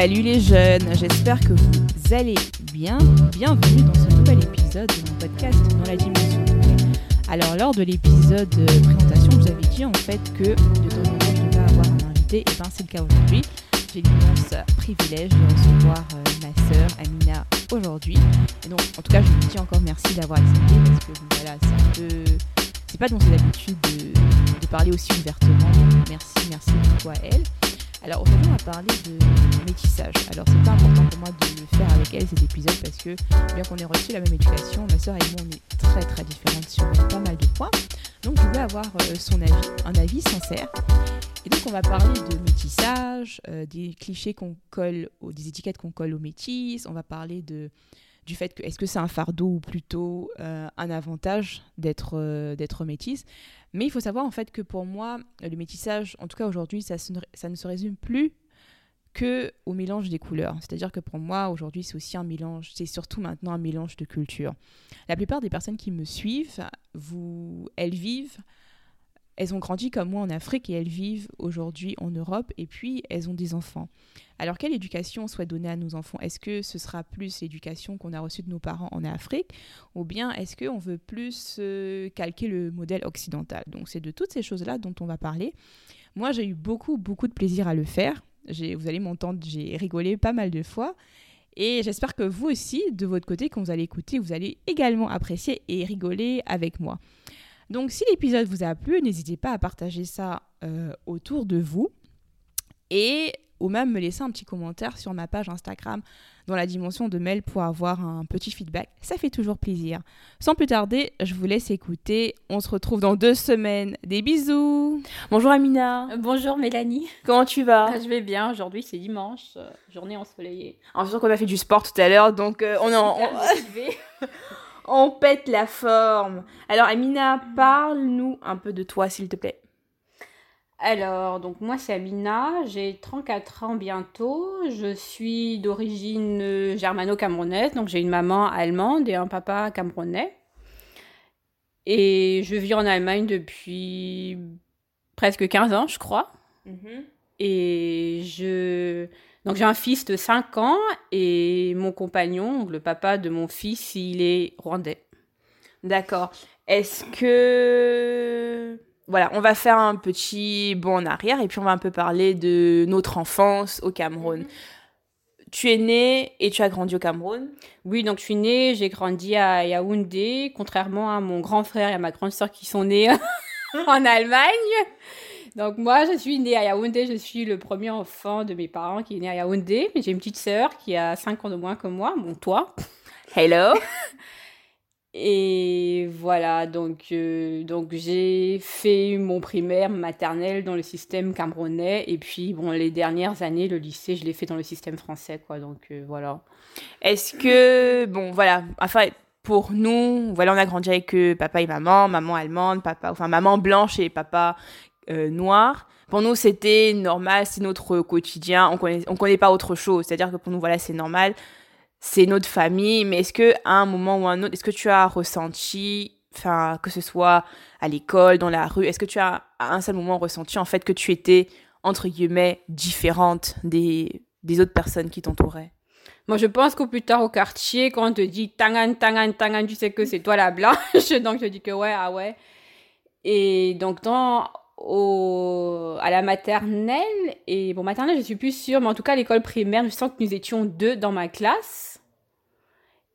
Salut les jeunes, j'espère que vous allez bien. Bienvenue dans ce nouvel épisode de mon podcast dans la dimension. Alors lors de l'épisode de présentation, je vous avais dit en fait que de temps en temps je devais avoir un invité, et ben c'est le cas aujourd'hui. J'ai l'immense privilège de recevoir euh, ma sœur Amina aujourd'hui. Et donc en tout cas je vous dis encore merci d'avoir accepté parce que voilà c'est un peu c'est pas dans ses habitudes de, de parler aussi ouvertement. Merci, merci beaucoup à elle. Alors aujourd'hui on va parler de métissage. Alors c'est important pour moi de le faire avec elle cet épisode parce que bien qu'on ait reçu la même éducation, ma soeur et moi on est très très différentes sur pas mal de points. Donc je voulais avoir euh, son avis, un avis sincère. Et donc on va parler de métissage, euh, des clichés qu'on colle, des étiquettes qu'on colle aux métis. On va parler de du fait que est-ce que c'est un fardeau ou plutôt euh, un avantage d'être euh, d'être métisse. Mais il faut savoir en fait que pour moi, le métissage, en tout cas aujourd'hui, ça, ça ne se résume plus que au mélange des couleurs. C'est-à-dire que pour moi, aujourd'hui, c'est aussi un mélange, c'est surtout maintenant un mélange de cultures. La plupart des personnes qui me suivent, vous, elles vivent, elles ont grandi comme moi en Afrique et elles vivent aujourd'hui en Europe et puis elles ont des enfants. Alors quelle éducation on souhaite donner à nos enfants? Est-ce que ce sera plus l'éducation qu'on a reçue de nos parents en Afrique ou bien est-ce qu'on veut plus euh, calquer le modèle occidental? Donc c'est de toutes ces choses-là dont on va parler. Moi j'ai eu beaucoup beaucoup de plaisir à le faire. Vous allez m'entendre, j'ai rigolé pas mal de fois. Et j'espère que vous aussi, de votre côté, quand vous allez écouter, vous allez également apprécier et rigoler avec moi. Donc si l'épisode vous a plu, n'hésitez pas à partager ça euh, autour de vous et ou même me laisser un petit commentaire sur ma page Instagram dans la dimension de mail pour avoir un petit feedback. Ça fait toujours plaisir. Sans plus tarder, je vous laisse écouter. On se retrouve dans deux semaines. Des bisous. Bonjour Amina. Euh, Bonjour Mélanie, Comment tu vas? Ah, je vais bien, aujourd'hui c'est dimanche, euh, journée ensoleillée. En sûr qu'on a fait du sport tout à l'heure, donc euh, on, est en- on- pète la forme. Alors Amina, parle-nous un peu de toi s'il te plaît. Alors, donc moi c'est Amina, j'ai 34 ans bientôt, je suis d'origine euh, germano-camerounaise, donc j'ai une maman allemande et un papa camerounais. Et je vis en Allemagne depuis presque 15 ans, je crois. Et je... Donc j'ai un fils de 5 ans et mon compagnon, le papa de mon fils, il est rwandais. D'accord. Est-ce que... Voilà, on va faire un petit bond en arrière et puis on va un peu parler de notre enfance au Cameroun. Tu es né et tu as grandi au Cameroun? Oui, donc je suis née, j'ai grandi à Yaoundé, contrairement à mon grand frère et à ma grande sœur qui sont nés en Allemagne. Donc moi, je suis née à Yaoundé, je suis le premier enfant de mes parents qui est né à Yaoundé. Mais j'ai une petite sœur qui a 5 ans de moins que moi, bon toi. Hello. Et voilà, donc, euh, donc j'ai fait mon primaire, maternelle dans le système camerounais. Et puis, bon, les dernières années, le lycée, je l'ai fait dans le système français, quoi. Donc euh, voilà. Est-ce que... Bon, voilà. Enfin, pour nous, voilà, on a grandi avec euh, papa et maman, maman allemande, papa... Enfin, maman blanche et papa euh. Pour nous, c'était normal, c'est notre quotidien. On connaît, on connaît pas autre chose. C'est-à-dire que pour nous, voilà, c'est normal. C'est notre famille. Mais est-ce que à un moment ou un autre, est-ce que tu as ressenti, enfin, que ce soit à l'école, dans la rue, est-ce que tu as à un seul moment ressenti en fait que tu étais entre guillemets différente des des autres personnes qui t'entouraient? Moi, je pense qu'au plus tard au quartier, quand on te dit Tangan, Tangan, Tangan, tu sais que c'est toi la blanche. Donc, je dis que ouais, ah ouais. Et donc, dans, au, à la maternelle, et bon, maternelle, je suis plus sûre, mais en tout cas, à l'école primaire, je sens que nous étions deux dans ma classe.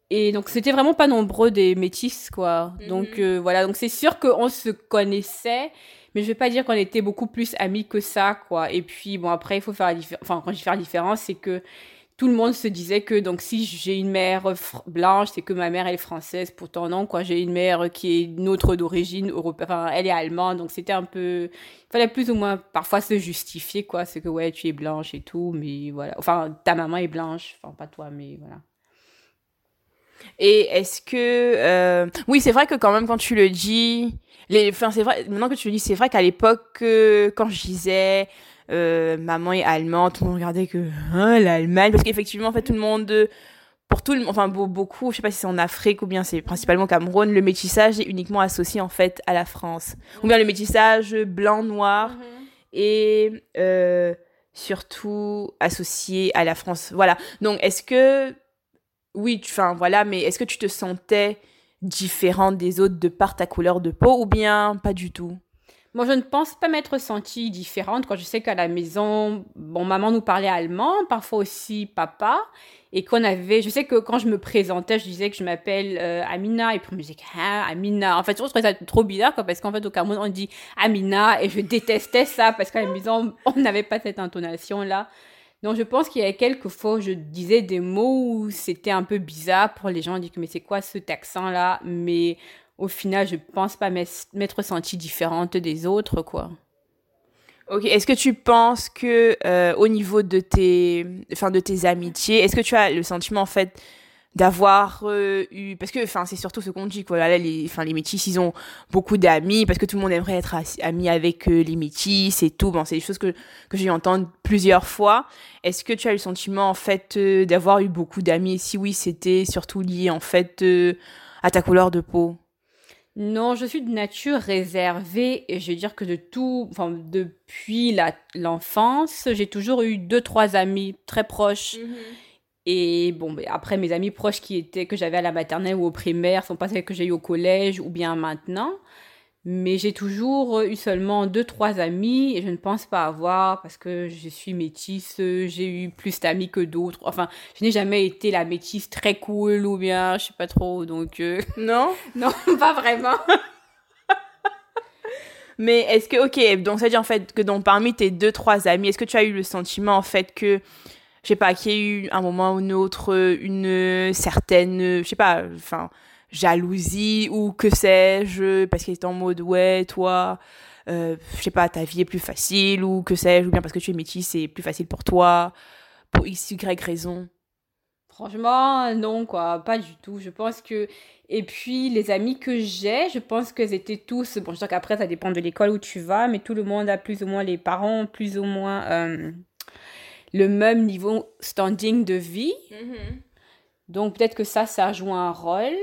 Et donc, c'était vraiment pas nombreux des métis, quoi. Mhm. Donc, euh, voilà. Donc, c'est sûr qu'on se connaissait, mais je vais pas dire qu'on était beaucoup plus amis que ça, quoi. Et puis, bon, après, il faut faire la différence. Enfin, quand je fais la différence, c'est que tout le monde se disait que donc si j'ai une mère blanche, c'est que ma mère elle est française. Pourtant non, quoi. J'ai une mère qui est notre d'origine européenne. Elle est allemande, donc c'était un peu. Il fallait plus ou moins parfois se justifier, quoi. C'est que ouais, tu es blanche et tout, mais voilà. Enfin, ta maman est blanche. Enfin, pas toi, mais voilà. Et est-ce que euh, oui, c'est vrai que quand même quand tu le dis, les, enfin c'est vrai. Maintenant que tu le dis, c'est vrai qu'à l'époque, euh, quand je disais euh, maman est allemande, tout le monde regardait que hein, l'Allemagne, parce qu'effectivement, en fait, tout le monde, euh, pour tout le, enfin beau- beaucoup, je sais pas si c'est en Afrique ou bien c'est principalement au Cameroun, le métissage est uniquement associé en fait à la France, ou bien le métissage blanc noir et euh, surtout associé à la France. Voilà. Donc, est-ce que, oui, enfin, voilà, mais est-ce que tu te sentais différente des autres de par ta couleur de peau ou bien pas du tout? Moi, je ne pense pas m'être sentie différente quand je sais qu'à la maison, bon, maman nous parlait allemand, parfois aussi papa, et qu'on avait, je sais que quand je me présentais, je disais que je m'appelle euh, Amina, et puis on me disait ah, Amina. En fait, je trouvais ça trop bizarre, quoi, parce qu'en fait, au Cameroun, on dit Amina, et je détestais ça, parce qu'à la maison, on n'avait pas cette intonation-là. Donc, je pense qu'il y a quelques fois je disais des mots où c'était un peu bizarre pour les gens, on dit mais c'est quoi ce accent-là? Mais au final, je pense pas m'être sentie différente des autres, quoi. Ok, est-ce que tu penses que euh, au niveau de tes, de tes amitiés, est-ce que tu as le sentiment en fait d'avoir euh, eu, parce que c'est surtout ce qu'on dit quoi, là les, enfin les métis ils ont beaucoup d'amis parce que tout le monde aimerait être ami avec euh, les métis et tout, bon c'est des choses que que j'ai entendu plusieurs fois. Est-ce que tu as le sentiment en fait d'avoir eu beaucoup d'amis? Si oui c'était surtout lié en fait à ta couleur de peau? Non, je suis de nature réservée et je veux dire que de tout, enfin, depuis l'enfance, j'ai toujours eu deux, trois amis très proches. Mhm. Et bon, après, mes amis proches qui étaient, que j'avais à la maternelle ou au primaire, sont pas celles que j'ai eu au collège ou bien maintenant. Mais j'ai toujours eu seulement deux, trois amis et je ne pense pas avoir parce que je suis métisse, j'ai eu plus d'amis que d'autres. Enfin, je n'ai jamais été la métisse très cool ou bien, je sais pas trop, donc... Euh, non? Non, pas vraiment. Mais est-ce que, ok, donc ça veut dire en fait que donc, parmi tes deux, trois amis, est-ce que tu as eu le sentiment en fait que, je sais pas, qu'il y a eu un moment ou un autre une certaine, je sais pas, enfin jalousie ou que sais-je, parce qu'il est en mode ouais, toi, euh, je sais pas, ta vie est plus facile ou que sais-je, ou bien parce que tu es métis, c'est plus facile pour toi, pour x, y raison. Franchement, non, quoi, pas du tout. Je pense que. Et puis, les amis que j'ai, je pense qu'ils étaient tous. Bon, je sais qu'après, ça dépend de l'école où tu vas, mais tout le monde a plus ou moins les parents, plus ou moins euh, le même niveau standing de vie. Mm-hmm. Donc, peut-être que ça, ça joue un rôle.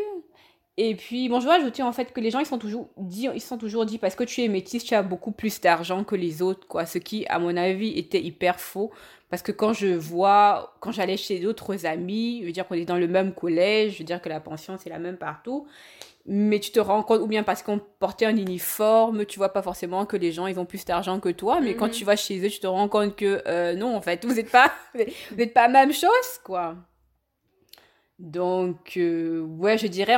Et puis, bon, je vois ajouter en fait que les gens, ils sont toujours dit, ils sont toujours dit, parce que tu es métisse, tu as beaucoup plus d'argent que les autres, quoi. Ce qui, à mon avis, était hyper faux. Parce que quand je vois, quand j'allais chez d'autres amis, je veux dire qu'on est dans le même collège, je veux dire que la pension, c'est la même partout. Mais tu te rends compte, ou bien parce qu'on portait un uniforme, tu vois pas forcément que les gens, ils ont plus d'argent que toi. Mais quand mhm. tu vas chez eux, tu te rends compte que euh, non, en fait, vous n'êtes pas, vous n'êtes pas la même chose, quoi. Donc, euh, ouais, je dirais,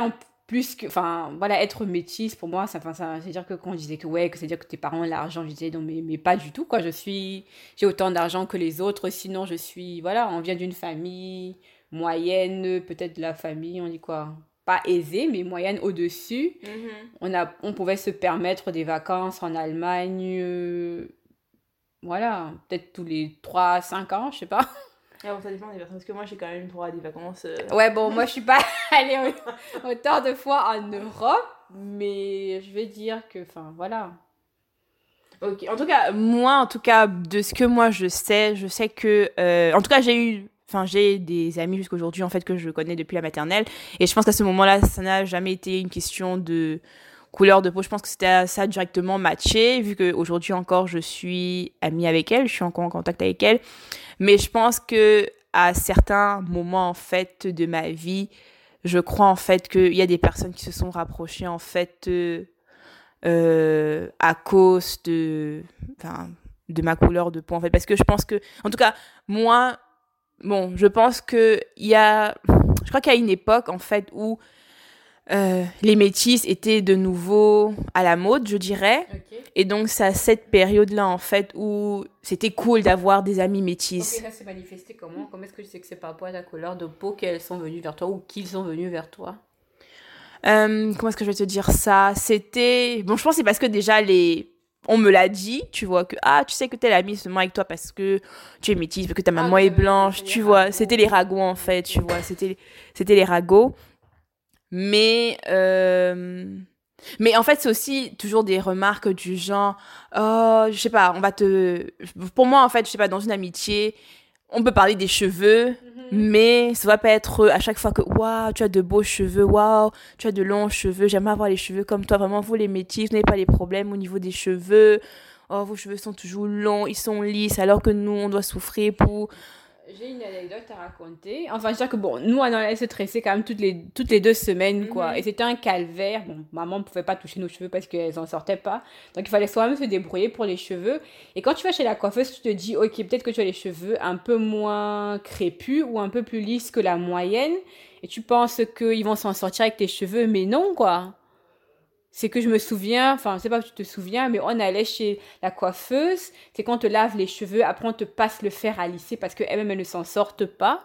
plus que enfin voilà être métisse pour moi ça enfin ça c'est dire que quand on disait que ouais que c'est dire que tes parents ont l'argent je disais non mais, mais pas du tout quoi. Je suis j'ai autant d'argent que les autres sinon je suis voilà on vient d'une famille moyenne peut-être de la famille on dit quoi pas aisée mais moyenne au-dessus. Mm-hmm. on a on pouvait se permettre des vacances en Allemagne euh, voilà peut-être tous les 3 5 ans je sais pas ah bon, ça dépend des personnes, parce que moi j'ai quand même droit à des vacances. Euh. Ouais, bon, moi je suis pas allée autant de fois en Europe, mais je vais dire que, enfin, voilà. Ok, en tout cas, moi, en tout cas, de ce que moi je sais, je sais que. Euh, en tout cas, j'ai eu. Enfin, j'ai des amis jusqu'aujourd'hui, en fait, que je connais depuis la maternelle. Et je pense qu'à ce moment-là, ça n'a jamais été une question de couleur de peau. Je pense que c'était ça directement matché, vu qu'aujourd'hui encore, je suis amie avec elle, je suis encore en contact avec elle. Mais je pense que à certains moments en fait de ma vie, je crois en fait qu'il y a des personnes qui se sont rapprochées en fait euh, à cause de, de ma couleur de peau en fait. Parce que je pense que, en tout cas, moi, bon, je pense que il y a, je crois qu'il y a une époque en fait où euh, les métis étaient de nouveau à la mode, je dirais. Et donc, c'est à cette période-là, en fait, où c'était cool d'avoir des amis métis. Ok, ça s'est manifesté comment? Comment est-ce que tu sais que c'est par rapport à ta couleur de peau qu'elles sont venues vers toi ou qu'ils sont venus vers toi? Euh, Comment est-ce que je vais te dire ça? C'était... Bon, je pense que c'est parce que déjà, les... On me l'a dit, tu vois, que ah, tu sais que t'es l'ami seulement avec toi parce que tu es métisse, parce que ta ah, maman est blanche, tu vois. C'était les ragots, en fait, tu vois. C'était les ragots. Mais, euh, mais en fait, c'est aussi toujours des remarques du genre, oh, je sais pas, on va te. Pour moi, en fait, je sais pas, dans une amitié, on peut parler des cheveux, mhm. mais ça va pas être à chaque fois que, waouh, tu as de beaux cheveux, waouh, tu as de longs cheveux, j'aimerais avoir les cheveux comme toi. Vraiment, vous, les métis, vous n'avez pas les problèmes au niveau des cheveux. oh vos cheveux sont toujours longs, ils sont lisses alors que nous on doit souffrir pour j'ai une anecdote à raconter. Enfin, je veux dire que bon, nous, on allait se tresser quand même toutes les, toutes les deux semaines, quoi. Mhm. Et c'était un calvaire. Bon, maman ne pouvait pas toucher nos cheveux parce qu'elles n'en sortaient pas. Donc, il fallait soi-même se débrouiller pour les cheveux. Et quand tu vas chez la coiffeuse, tu te dis, ok, peut-être que tu as les cheveux un peu moins crépus ou un peu plus lisses que la moyenne. Et tu penses qu'ils vont s'en sortir avec tes cheveux, mais non, quoi c'est que je me souviens, enfin, je sais pas si tu te souviens, mais on allait chez la coiffeuse, c'est qu'on te lave les cheveux, après on te passe le fer à lisser parce qu'elles-mêmes, elles ne s'en sortent pas.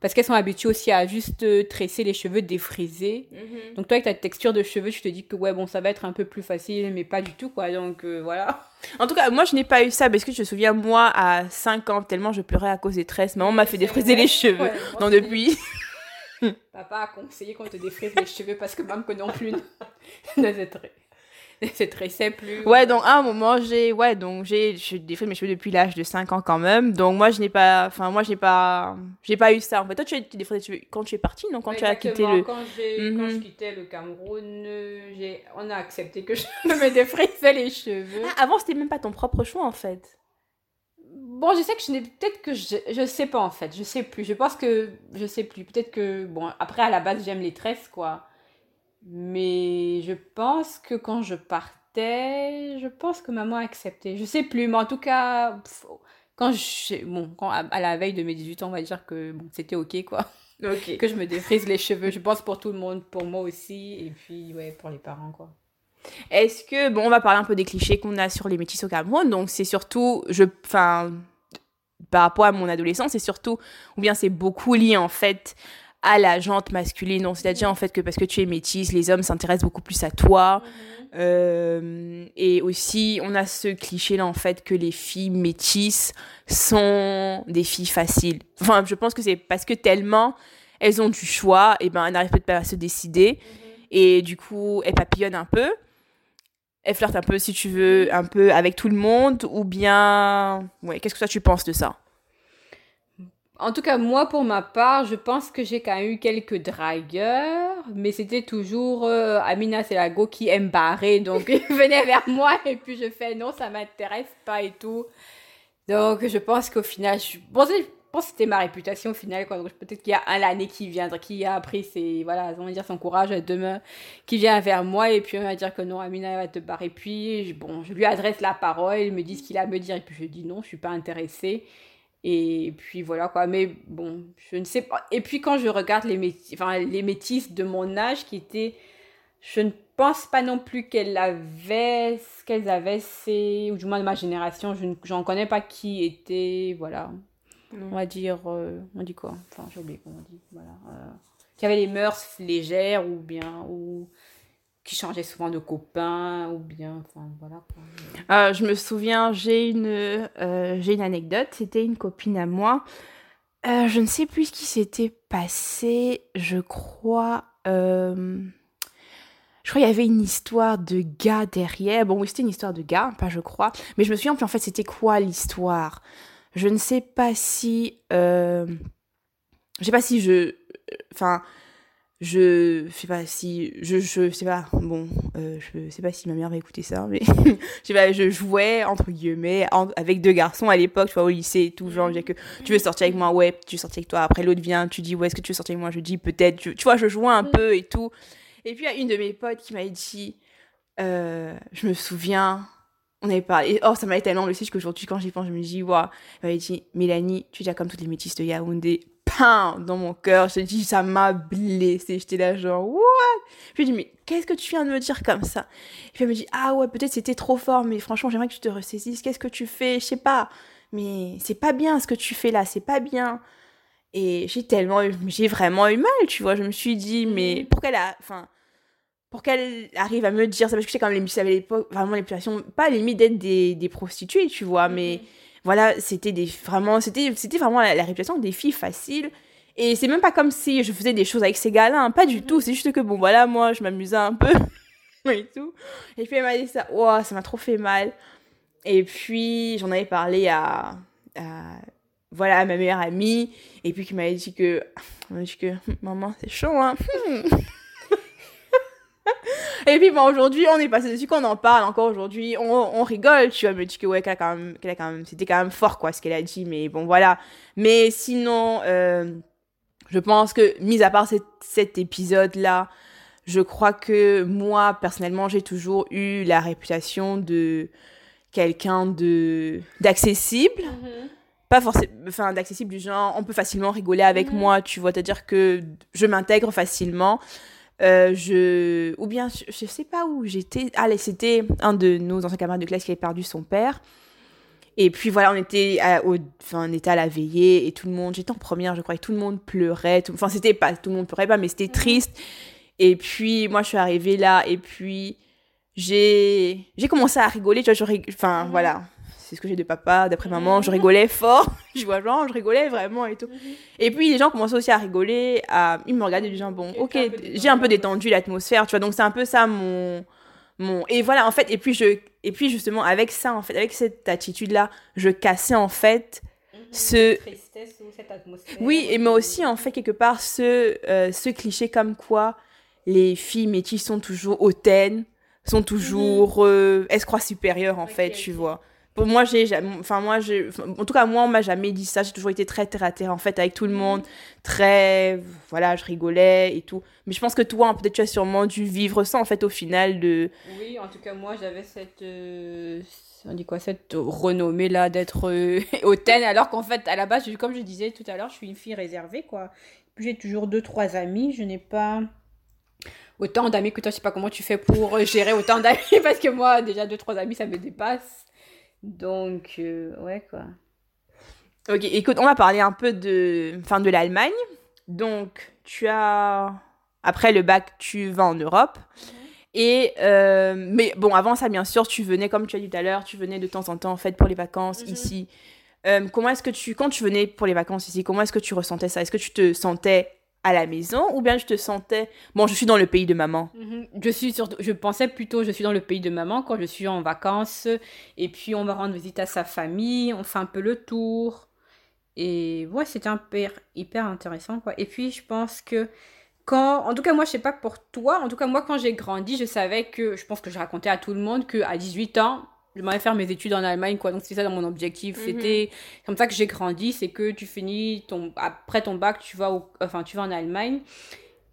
Parce qu'elles sont habituées aussi à juste euh, tresser les cheveux défrisés. Mhm. Donc toi, avec ta texture de cheveux, tu te dis que ouais, bon, ça va être un peu plus facile, mais pas du tout, quoi. Donc euh, voilà. En tout cas, moi, je n'ai pas eu ça parce que je me souviens, moi, à 5 ans, tellement je pleurais à cause des tresses. Maman m'a fait défriser les cheveux. donc depuis... Papa a conseillé qu'on te défrise les cheveux parce que même que non plus ne se tressait plus. Ouais, donc à un moment, j'ai ouais, donc j'ai je défrise mes cheveux depuis l'âge de 5 ans quand même. Donc moi, je n'ai pas enfin moi, j'ai pas j'ai pas eu ça. En fait, toi tu as défrisé tes cheveux quand tu es parti, non? Quand tu as quitté le quand, mm quand je quittais le Cameroun, j'ai on a accepté que je me défrisais les cheveux. Ah, avant, c'était même pas ton propre choix en fait. Bon, je sais que je n'ai peut-être que je, je sais pas en fait, je sais plus. Je pense que je sais plus. Peut-être que bon, après à la base j'aime les tresses quoi. Mais je pense que quand je partais, je pense que maman a accepté. Je sais plus, mais en tout cas, quand je bon, quand à, la veille de mes 18 ans, on va dire que bon, c'était OK quoi. OK. que je me défrise les cheveux, je pense pour tout le monde, pour moi aussi et puis ouais, pour les parents quoi. Est-ce que, bon, on va parler un peu des clichés qu'on a sur les métis au Cameroun. Donc, c'est surtout, je, enfin, par rapport à mon adolescence, c'est surtout, ou bien c'est beaucoup lié en fait à la jante masculine. Donc, c'est-à-dire en fait que parce que tu es métisse, les hommes s'intéressent beaucoup plus à toi. Mhm. Euh, et aussi, on a ce cliché-là en fait que les filles métisses sont des filles faciles. Enfin, je pense que c'est parce que tellement elles ont du choix, et ben elles n'arrivent pas à se décider. Mhm. Et du coup, elles papillonnent un peu elle flirte un peu, si tu veux, un peu avec tout le monde Ou bien. Ouais, qu'est-ce que toi tu penses de ça? En tout cas, moi, pour ma part, je pense que j'ai quand même eu quelques dragueurs, mais c'était toujours euh, Amina Selago qui aime barrer, donc il venait vers moi et puis je fais non, ça m'intéresse pas et tout. Donc je pense qu'au final, je... bon, pense que c'était ma réputation au final. Quoi. peut-être qu'il y a un l'année qui viendra, qui a appris ses, voilà, on va dire son courage demain, qui vient vers moi et puis on va dire que non, Amina va te barrer. Puis, bon, je lui adresse la parole, il me dit ce qu'il a à me dire et puis je dis non, je suis pas intéressée. Et puis voilà quoi, mais bon, je ne sais pas. Et puis quand je regarde les, métis, enfin, les métisses de mon âge qui étaient, je ne pense pas non plus qu'elles avaient, qu'elles avaient, c'est, ou du moins de ma génération, je n'en connais pas qui était, voilà, on va dire, euh, on dit quoi? Enfin, j'ai oublié comment on dit. Voilà. Euh, qui avait les mœurs légères ou bien, ou qui changeait souvent de copain ou bien, enfin voilà. Euh, je me souviens, j'ai une, j'ai une anecdote. C'était une copine à moi. je ne sais plus ce qui s'était passé. Je crois. Je crois qu'il y avait une histoire de gars derrière. Bon, oui, c'était une histoire de gars, pas je crois. Mais je me souviens plus en fait c'était quoi l'histoire? Je ne sais pas si. Euh, je sais pas si je. Enfin. Je sais pas si. Je, je sais pas. Bon. Euh, je sais pas si ma mère va écouter ça, mais. je sais pas. Je jouais, entre guillemets, avec deux garçons à l'époque, tu vois, au lycée et tout. Genre, je que tu veux sortir avec moi, ouais, tu veux sortir avec toi. Après, l'autre vient, tu dis, ouais, est-ce que tu veux sortir avec moi Je dis, peut-être. Tu, vois, je jouais un mm. peu et tout. Et puis, il y a une de mes potes qui m'a dit. Euh, je me souviens, on avait parlé. Oh, ça m'a tellement blessé qu'aujourd'hui, quand j'y pense, je me dis, waouh. Elle m'avait dit, Mélanie, tu es déjà comme toutes les métisses de Yaoundé. Pain dans mon cœur. Je te dis, ça m'a blessé. J'étais là, genre, what? Je lui ai dit, mais qu'est-ce que tu viens de me dire comme ça? Et puis elle me dit, ah ouais, peut-être c'était trop fort, mais franchement, j'aimerais que tu te ressaisisses. Qu'est-ce que tu fais? Je sais pas. Mais c'est pas bien ce que tu fais là, c'est pas bien. Et j'ai tellement, j'ai vraiment eu mal, tu vois. Je me suis dit, mais mhm. pourquoi elle a, enfin, pour qu'elle arrive à me dire ça parce que sais quand même les à l'époque vraiment les pas limite d'être des, des, prostituées tu vois mais mhm. voilà c'était des vraiment c'était c'était vraiment la, réputation des filles faciles. Et c'est même pas comme si je faisais des choses avec ces gars-là hein, pas du tout. Mhm. c'est juste que bon voilà moi je m'amusais un peu et tout. Et puis elle m'a dit ça wow, ça m'a trop fait mal. Et puis j'en avais parlé à, voilà à ma meilleure amie. Et puis qui m'avait dit que dit que maman c'est chaud hein Et puis, bon, aujourd'hui, on est passé dessus, qu'on en parle encore aujourd'hui, on, on rigole, tu vois, mais tu que, ouais, qu'elle a quand même, qu'elle a quand même, c'était quand même fort, quoi, ce qu'elle a dit, mais bon, voilà. Mais sinon, euh, je pense que, mis à part cet, cet épisode-là, je crois que moi, personnellement, j'ai toujours eu la réputation de quelqu'un de d'accessible. Pas forcément enfin d'accessible du genre on peut facilement rigoler avec Mhm. moi tu vois. C'est à dire que je m'intègre facilement Euh, je ou bien je, sais pas où j'étais. Allez c'était un de nos anciens camarades de classe qui avait perdu son père. Et puis voilà on était à, au, enfin, on était à la veillée et tout le monde j'étais en première je crois et tout le monde pleurait. Tout- enfin c'était pas tout le monde pleurait pas mais c'était triste. Et puis moi je suis arrivée là et puis j'ai j'ai commencé à rigoler tu vois je rig- enfin Mhm. voilà c'est ce que j'ai de papa d'après maman je Mhm. rigolais fort je vois genre je rigolais vraiment et tout et puis les gens commençaient aussi à rigoler à ils me regardaient du genre bon ok j'ai un peu détendu l'atmosphère tu vois donc c'est un peu ça mon mon et voilà en fait et puis je et puis justement avec ça en fait avec cette attitude là je cassais en fait Ce- tristesse ou cette atmosphère. oui, et mais aussi en fait quelque part ce, euh, ce cliché comme quoi les filles métisses sont toujours hautaines, sont toujours euh, elles se croient supérieures en fait, tu vois. Moi, j'ai enfin moi j'ai en tout cas moi on m'a jamais dit ça, j'ai toujours été très terre à terre en fait avec tout le monde, très voilà, je rigolais et tout. Mais je pense que toi peut-être tu as sûrement dû vivre ça en fait au final de Oui, en tout cas, moi, j'avais cette. euh, on dit quoi Cette renommée là d'être euh, hautaine, alors qu'en fait, à la base, comme je disais tout à l'heure, je suis une fille réservée, quoi. J'ai toujours deux, trois amis. Je n'ai pas autant d'amis que toi. Je sais pas comment tu fais pour gérer autant d'amis, parce que moi, déjà, deux, trois amis, ça me dépasse. Donc, euh, ouais, quoi. Ok, écoute, on va parler un peu de, enfin, de l'Allemagne. Donc, tu as, après le bac, tu vas en Europe. Et, euh, mais bon, avant ça, bien sûr, tu venais, comme tu as dit tout à l'heure, tu venais de temps en temps, en fait, pour les vacances Mhm. ici. Euh, comment est-ce que tu, quand tu venais pour les vacances ici, comment est-ce que tu ressentais ça? Est-ce que tu te sentais à la maison ou bien tu te sentais, bon, je suis dans le pays de maman Mhm. Je suis surtout, je pensais plutôt, je suis dans le pays de maman quand je suis en vacances et puis on va rendre visite à sa famille, on fait un peu le tour et ouais c'était un hyper, hyper intéressant quoi. Et puis je pense que quand, en tout cas moi je sais pas pour toi, en tout cas moi quand j'ai grandi je savais que, je pense que je racontais à tout le monde que à 18 ans je m'allais faire mes études en Allemagne quoi donc c'était ça dans mon objectif Mhm. c'était comme ça que j'ai grandi c'est que tu finis ton après ton bac tu vas au, enfin tu vas en Allemagne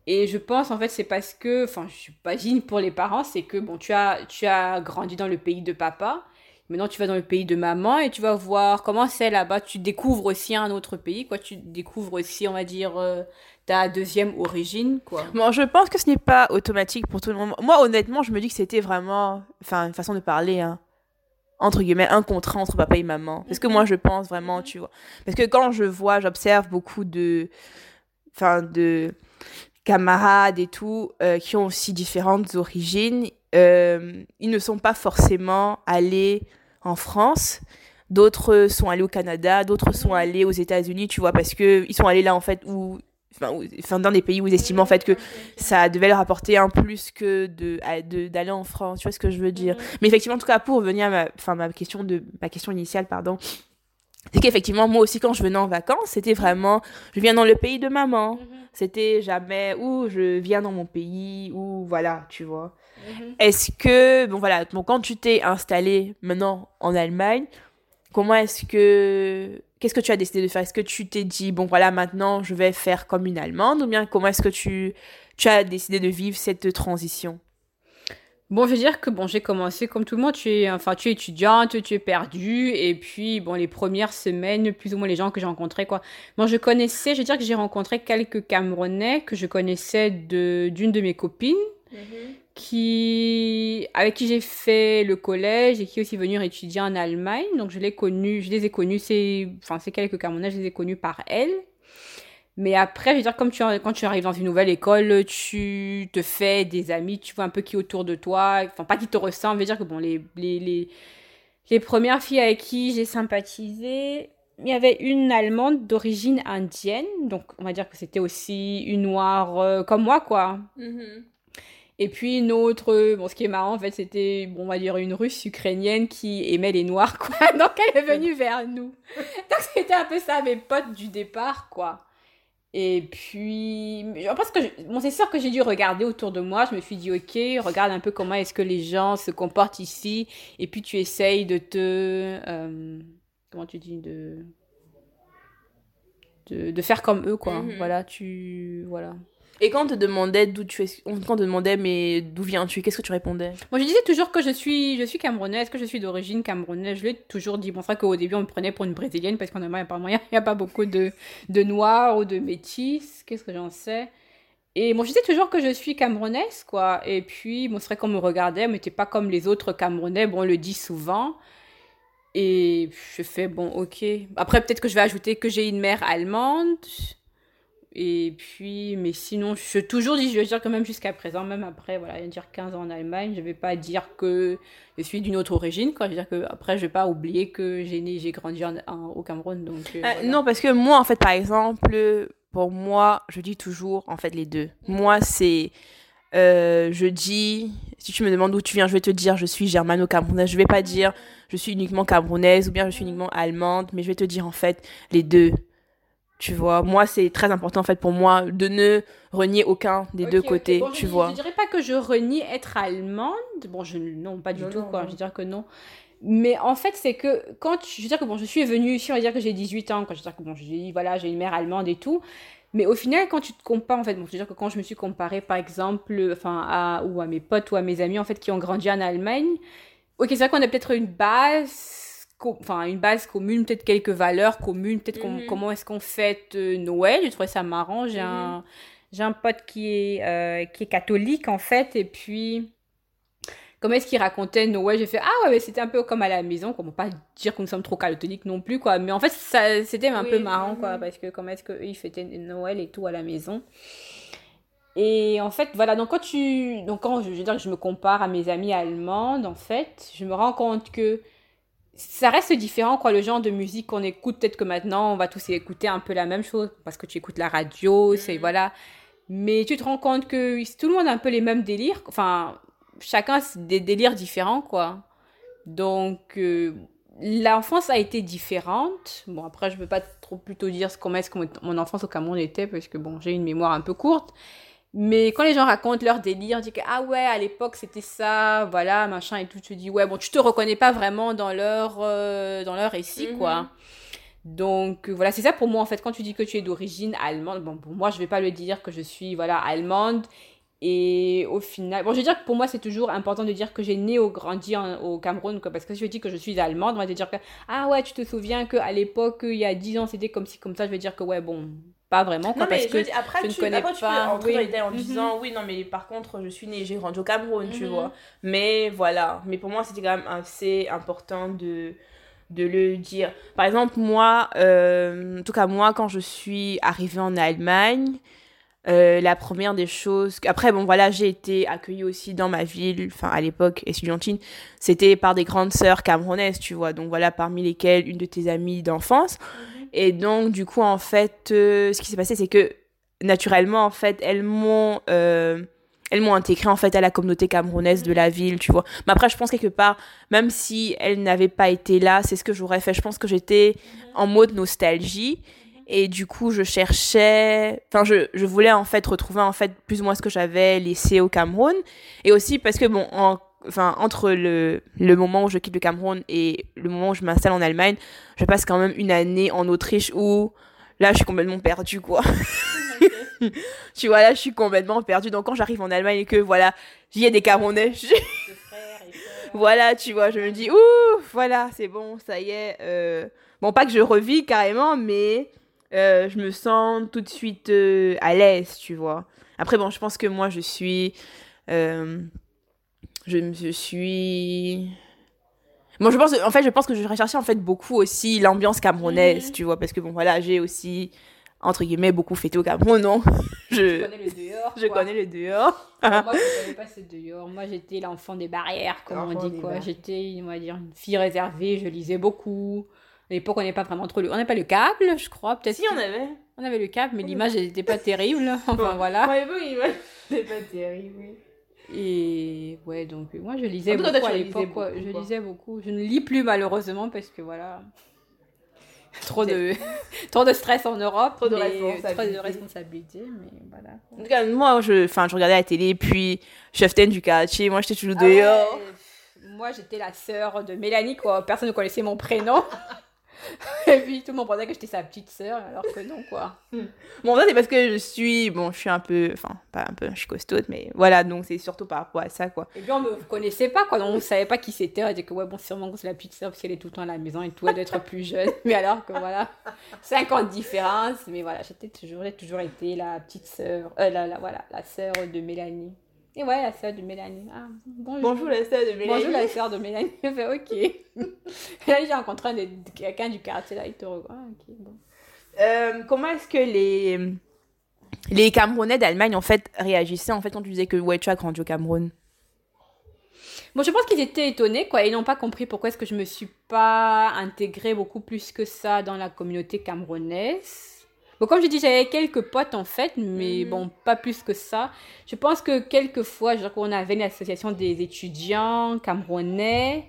et je pense en fait c'est parce que, enfin je suis pas digne pour les parents, c'est que bon tu as tu as grandi dans le pays de papa, maintenant tu vas dans le pays de maman et tu vas voir comment c'est là-bas. Tu découvres aussi un autre pays quoi, tu découvres aussi on va dire euh, ta deuxième origine quoi. Bon, je pense que ce n'est pas automatique pour tout le monde. Moi, honnêtement, je me dis que c'était vraiment, enfin, une façon de parler, hein, entre guillemets, un contrat entre papa et maman. Parce que moi, je pense vraiment, tu vois. Parce que quand je vois, j'observe beaucoup de, enfin, de camarades et tout, euh, qui ont aussi différentes origines, euh, ils ne sont pas forcément allés en France. D'autres sont allés au Canada, d'autres sont allés aux États-Unis, tu vois, parce que ils sont allés là, en fait, où, enfin, dans des pays où ils estiment, en fait, que ça devait leur apporter un plus que de d'aller en France tu vois ce que je veux dire. Mais effectivement en tout cas pour revenir à ma enfin ma question de ma question initiale pardon c'est qu'effectivement moi aussi quand je venais en vacances c'était vraiment je viens dans le pays de maman. C'était jamais ou je viens dans mon pays ou voilà tu vois. Est-ce que bon voilà donc quand tu t'es installé maintenant en Allemagne comment est-ce que qu'est-ce que tu as décidé de faire? Est-ce que tu t'es dit bon voilà maintenant je vais faire comme une allemande ou bien comment est-ce que tu tu as décidé de vivre cette transition? Bon, je veux dire que bon, j'ai commencé comme tout le monde. Tu es, enfin, tu es étudiante, tu es perdue, et puis bon, les premières semaines, plus ou moins les gens que j'ai rencontrés, quoi. Bon, je connaissais, je veux dire que j'ai rencontré quelques Camerounais que je connaissais de d'une de mes copines, qui avec qui j'ai fait le collège et qui est aussi venue étudier en Allemagne. Donc je l'ai connu, je les ai connus, c'est, enfin, ces quelques Camerounais, je les ai connus par elle. Mais après, je veux dire, comme tu, quand tu arrives dans une nouvelle école, tu te fais des amis, tu vois un peu qui est autour de toi, enfin pas qui te ressemblent, je dire que bon, les, les, les, les premières filles avec qui j'ai sympathisé, il y avait une Allemande d'origine indienne, donc on va dire que c'était aussi une noire euh, comme moi, quoi. Et puis une autre, euh, bon, ce qui est marrant en fait, c'était, bon, on va dire une russe ukrainienne qui aimait les noirs, quoi. Donc elle est venue vers nous. Donc c'était un peu ça, mes potes du départ, quoi. Et puis, je pense que, bon, c'est sûr que j'ai dû regarder autour de moi. Je me suis dit, ok, regarde un peu comment est-ce que les gens se comportent ici. Et puis, tu essayes de te, euh, comment tu dis, de, de, de, faire comme eux, quoi. Mhm. Voilà, tu, voilà. Et quand on te demandait d'où tu es, on te demandait mais d'où viens-tu, qu'est-ce que tu répondais? Moi, je disais toujours que je suis, je suis camerounaise, que je suis d'origine camerounaise. Je l'ai toujours dit. Bon, c'est vrai qu'au début, on me prenait pour une brésilienne parce qu'en Allemagne, apparemment, il n'y a pas beaucoup de, de noirs ou de métis. Qu'est-ce que j'en sais? Et moi, je disais toujours que je suis camerounaise, quoi. Et puis, bon, c'est vrai qu'on me regardait, mais t'es pas comme les autres camerounais. Bon, on le dit souvent. Et je fais, bon, ok. Après, peut-être que je vais ajouter que j'ai une mère allemande. Et puis, mais sinon, je toujours dis, je veux dire que même jusqu'à présent, même après, voilà, dire 15 ans en Allemagne, je vais pas dire que je suis d'une autre origine, quoi. Je veux dire que après, je vais pas oublier que j'ai né, j'ai grandi en, en, au Cameroun, donc. Euh, voilà. Non, parce que moi, en fait, par exemple, pour moi, je dis toujours, en fait, les deux. Moi, c'est. euh, je dis, si tu me demandes d'où tu viens, je vais te dire je suis germano-camerounaise. Je vais pas dire je suis uniquement camerounaise ou bien je suis uniquement allemande, mais je vais te dire en fait les deux. Tu vois, moi c'est très important en fait pour moi de ne renier aucun des deux côtés, Bon, je tu dis- vois. Je dirais pas que je renie être allemande. Bon, je, non, pas du Non, tout, non, quoi. non. Je veux dire que non. Mais en fait, c'est que quand tu- je veux dire que bon, je suis venue ici, on va dire que j'ai 18 ans, quand je veux dire que bon, j'ai voilà, j'ai une mère allemande et tout. Mais au final, quand tu te compares, en fait, bon, je veux dire que quand je me suis comparée, par exemple, enfin, à, ou à mes potes ou à mes amis, en fait, qui ont grandi en Allemagne, ok, c'est vrai qu'on a peut-être une base, enfin, une base commune, peut-être quelques valeurs communes, peut-être Mhm. comment est-ce qu'on fête euh, Noël? J'ai trouvé ça marrant. J'ai Mhm. un, j'ai un pote qui est, euh, qui est catholique, en fait, et puis, comment est-ce qu'il racontait Noël? J'ai fait, ah ouais, mais c'était un peu comme à la maison, quoi. Bon, pas dire que nous sommes trop catholiques non plus, quoi. Mais en fait, ça, c'était un Oui, peu marrant, quoi, mhm. parce que comment est-ce qu'eux, ils fêtaient Noël et tout à la maison. Et en fait, voilà, donc quand tu... Donc quand je, je veux dire je me compare à mes amies allemandes, en fait, je me rends compte que ça reste différent, quoi, le genre de musique qu'on écoute. Peut-être que maintenant, on va tous écouter un peu la même chose, parce que tu écoutes la radio, c'est... Mhm. Voilà. Mais tu te rends compte que tout le monde a un peu les mêmes délires. Enfin, chacun a des délires différents, quoi. Donc, euh, l'enfance a été différente. Bon, après, je ne peux pas trop plutôt dire comment est-ce que mon enfance au Cameroun était, parce que bon, j'ai une mémoire un peu courte. Mais quand les gens racontent leur délire, on dit que ah ouais, à l'époque c'était ça, voilà, machin et tout, tu te dis ouais, bon, tu te reconnais pas vraiment dans leur, euh, dans leur récit, Mhm. quoi. Donc euh, voilà, c'est ça pour moi en fait. Quand tu dis que tu es d'origine allemande, bon, pour moi, je vais pas le dire que je suis voilà allemande. Et au final, bon, je veux dire que pour moi, c'est toujours important de dire que j'ai né ou grandi en- au Cameroun, quoi, parce que si je dis que je suis allemande, on va te dire que ah ouais, tu te souviens qu'à l'époque, il y a 10 ans, c'était comme ci, comme ça. Je vais dire que ouais, bon, pas vraiment, quoi, Non, parce que après, je ne tu, connais après, tu pas, peux entrer oui. dans les détails en Mhm. disant oui, non, mais par contre, je suis née, j'ai grandi au Cameroun, tu Mhm. vois. Mais voilà, mais pour moi, c'était quand même assez important de, de le dire. Par exemple, moi, euh, en tout cas, moi, quand je suis arrivée en Allemagne, euh, la première des choses. Après, bon, voilà, j'ai été accueillie aussi dans ma ville, enfin, à l'époque, estudiantine, c'était par des grandes sœurs camerounaises, tu vois. Donc, voilà, parmi lesquelles une de tes amies d'enfance. Et donc, du coup, en fait, euh, ce qui s'est passé, c'est que naturellement, en fait, elles m'ont. euh, elles m'ont intégré en fait à la communauté camerounaise de la ville, tu vois. Mais après, je pense quelque part, même si elles n'avaient pas été là, c'est ce que j'aurais fait. Je pense que j'étais en mode nostalgie. Et du coup, je cherchais, enfin, je, je voulais en fait retrouver en fait plus ou moins ce que j'avais laissé au Cameroun. Et aussi parce que, bon, en- enfin, entre le, le moment où je quitte le Cameroun et le moment où je m'installe en Allemagne, je passe quand même une année en Autriche où là, je suis complètement perdue, quoi. tu vois, là, je suis complètement perdue. Donc, quand j'arrive en Allemagne et que, voilà, j'y ai des Camerounais, je- voilà, tu vois, je me dis, ouh, voilà, c'est bon, ça y est. euh, Bon, pas que je revis carrément, mais euh, je me sens tout de suite euh, à l'aise, tu vois. Après, bon, je pense que moi, je suis. euh, je me je suis. Bon, je pense, en fait, je pense que je recherchais en fait beaucoup aussi l'ambiance camerounaise, Mhm. tu vois, parce que bon, voilà, j'ai aussi, entre guillemets, beaucoup fêté au Cameroun, non? Je Je, connais le dehors. je quoi. connais le dehors. moi, je connais pas ce dehors. Moi, j'étais l'enfant des barrières, comme on dit, quoi. J'étais, on va dire, une fille réservée. Je lisais beaucoup. À l'époque, on n'est pas vraiment trop le... On n'a pas le câble, je crois. Peut-être. Si, on avait. On avait le câble, mais l'image, n'était pas terrible. Enfin, voilà. Ouais, ouais. C'est pas terrible, oui. Et ouais, donc euh, moi je lisais beaucoup à l'époque. Je lisais beaucoup. Je ne lis plus malheureusement parce que voilà. trop de, trop de stress en Europe. Trop de mais- responsabilités. Mais voilà. En tout cas, moi, je, enfin, je regardais la télé, puis cheftaine du quartier, moi, j'étais toujours Ah ouais, dehors. Moi, j'étais la sœur de Mélanie, quoi. Personne ne connaissait mon prénom. Et puis, tout le monde pensait que j'étais sa petite sœur, alors que non, quoi. Bon, ça, c'est parce que je suis, bon, je suis un peu, enfin, pas un peu, je suis costaud, mais voilà, donc c'est surtout par rapport à ça, quoi. Et puis, on me connaissait pas, quoi. Donc, on savait pas qui c'était. On disait que, ouais, bon, sûrement que c'est la petite sœur, parce qu'elle est tout le temps à la maison et tout. Elle doit être plus jeune. Mais alors que, voilà, 5 ans de différence. Mais voilà, j'étais toujours, j'ai toujours été la petite sœur, euh, la, la- voilà, la sœur de Mélanie. Et ouais, la sœur de Mélanie. Ah, bonjour. Bonjour, la sœur de Mélanie. Bonjour la sœur de Mélanie. Je fais ok. Et là, j'ai rencontré quelqu'un du quartier là, il te regarde. Ah, ok, bon. Euh, comment est-ce que les, les Camerounais d'Allemagne, en fait, réagissaient, en fait, quand tu disais que, ouais, tu as grandi au Cameroun Bon, je pense qu'ils étaient étonnés, quoi. Ils n'ont pas compris pourquoi est-ce que je me suis pas intégrée beaucoup plus que ça dans la communauté camerounaise. Bon, comme je dis, j'avais quelques potes en fait, mais Mhm. bon, pas plus que ça. Je pense que quelquefois, genre, on avait une association des étudiants camerounais,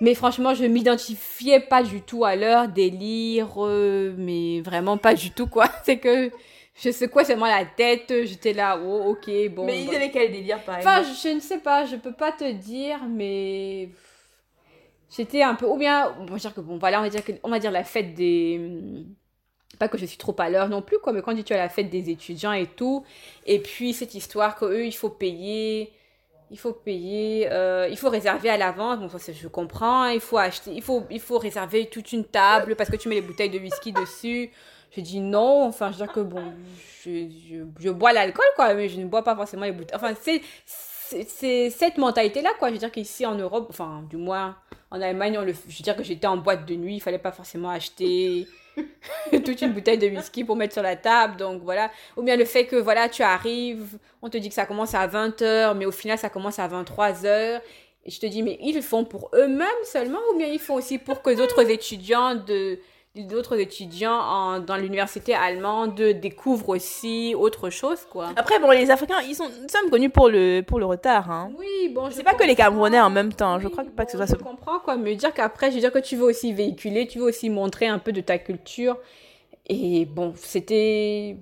mais franchement, je m'identifiais pas du tout à leur délire, euh, mais vraiment pas du tout, quoi. C'est que je secouais seulement la tête, j'étais là, oh, ok, bon. Mais ils bah. avaient quel délire, par Enfin, exemple je, je ne sais pas, je peux pas te dire, mais j'étais un peu, ou bien, on va dire que bon, voilà, on va dire que, on va dire la fête des, que je suis trop à l'heure non plus, quoi, mais quand tu as la fête des étudiants et tout, et puis cette histoire que eux, il faut payer, il faut payer, euh, il faut réserver à l'avance, bon ça je comprends, il faut acheter, il faut, il faut réserver toute une table parce que tu mets les bouteilles de whisky dessus. Je dis non, enfin je veux dire que bon, je, je, je bois l'alcool quoi, mais je ne bois pas forcément les bouteilles. Enfin c'est c'est cette mentalité là quoi, je veux dire qu'ici en Europe, enfin du moins en Allemagne, on le, je veux dire que j'étais en boîte de nuit, il fallait pas forcément acheter toute une bouteille de whisky pour mettre sur la table, donc voilà. Ou bien le fait que voilà, tu arrives, on te dit que ça commence à 20h, mais au final ça commence à 23h. Et je te dis, mais ils font pour eux-mêmes seulement ou bien ils font aussi pour que d'autres étudiants de d'autres étudiants en- dans l'université allemande découvrent aussi autre chose, quoi. Après, bon, les Africains, ils sont, nous sommes connus pour le, pour le retard, hein. Oui, bon, je C'est pas que les. Camerounais en même temps, je crois que pas que ce soit Je ce... comprends quoi, me dire qu'après, je veux dire que tu veux aussi véhiculer, tu veux aussi montrer un peu de ta culture. Et bon, c'était.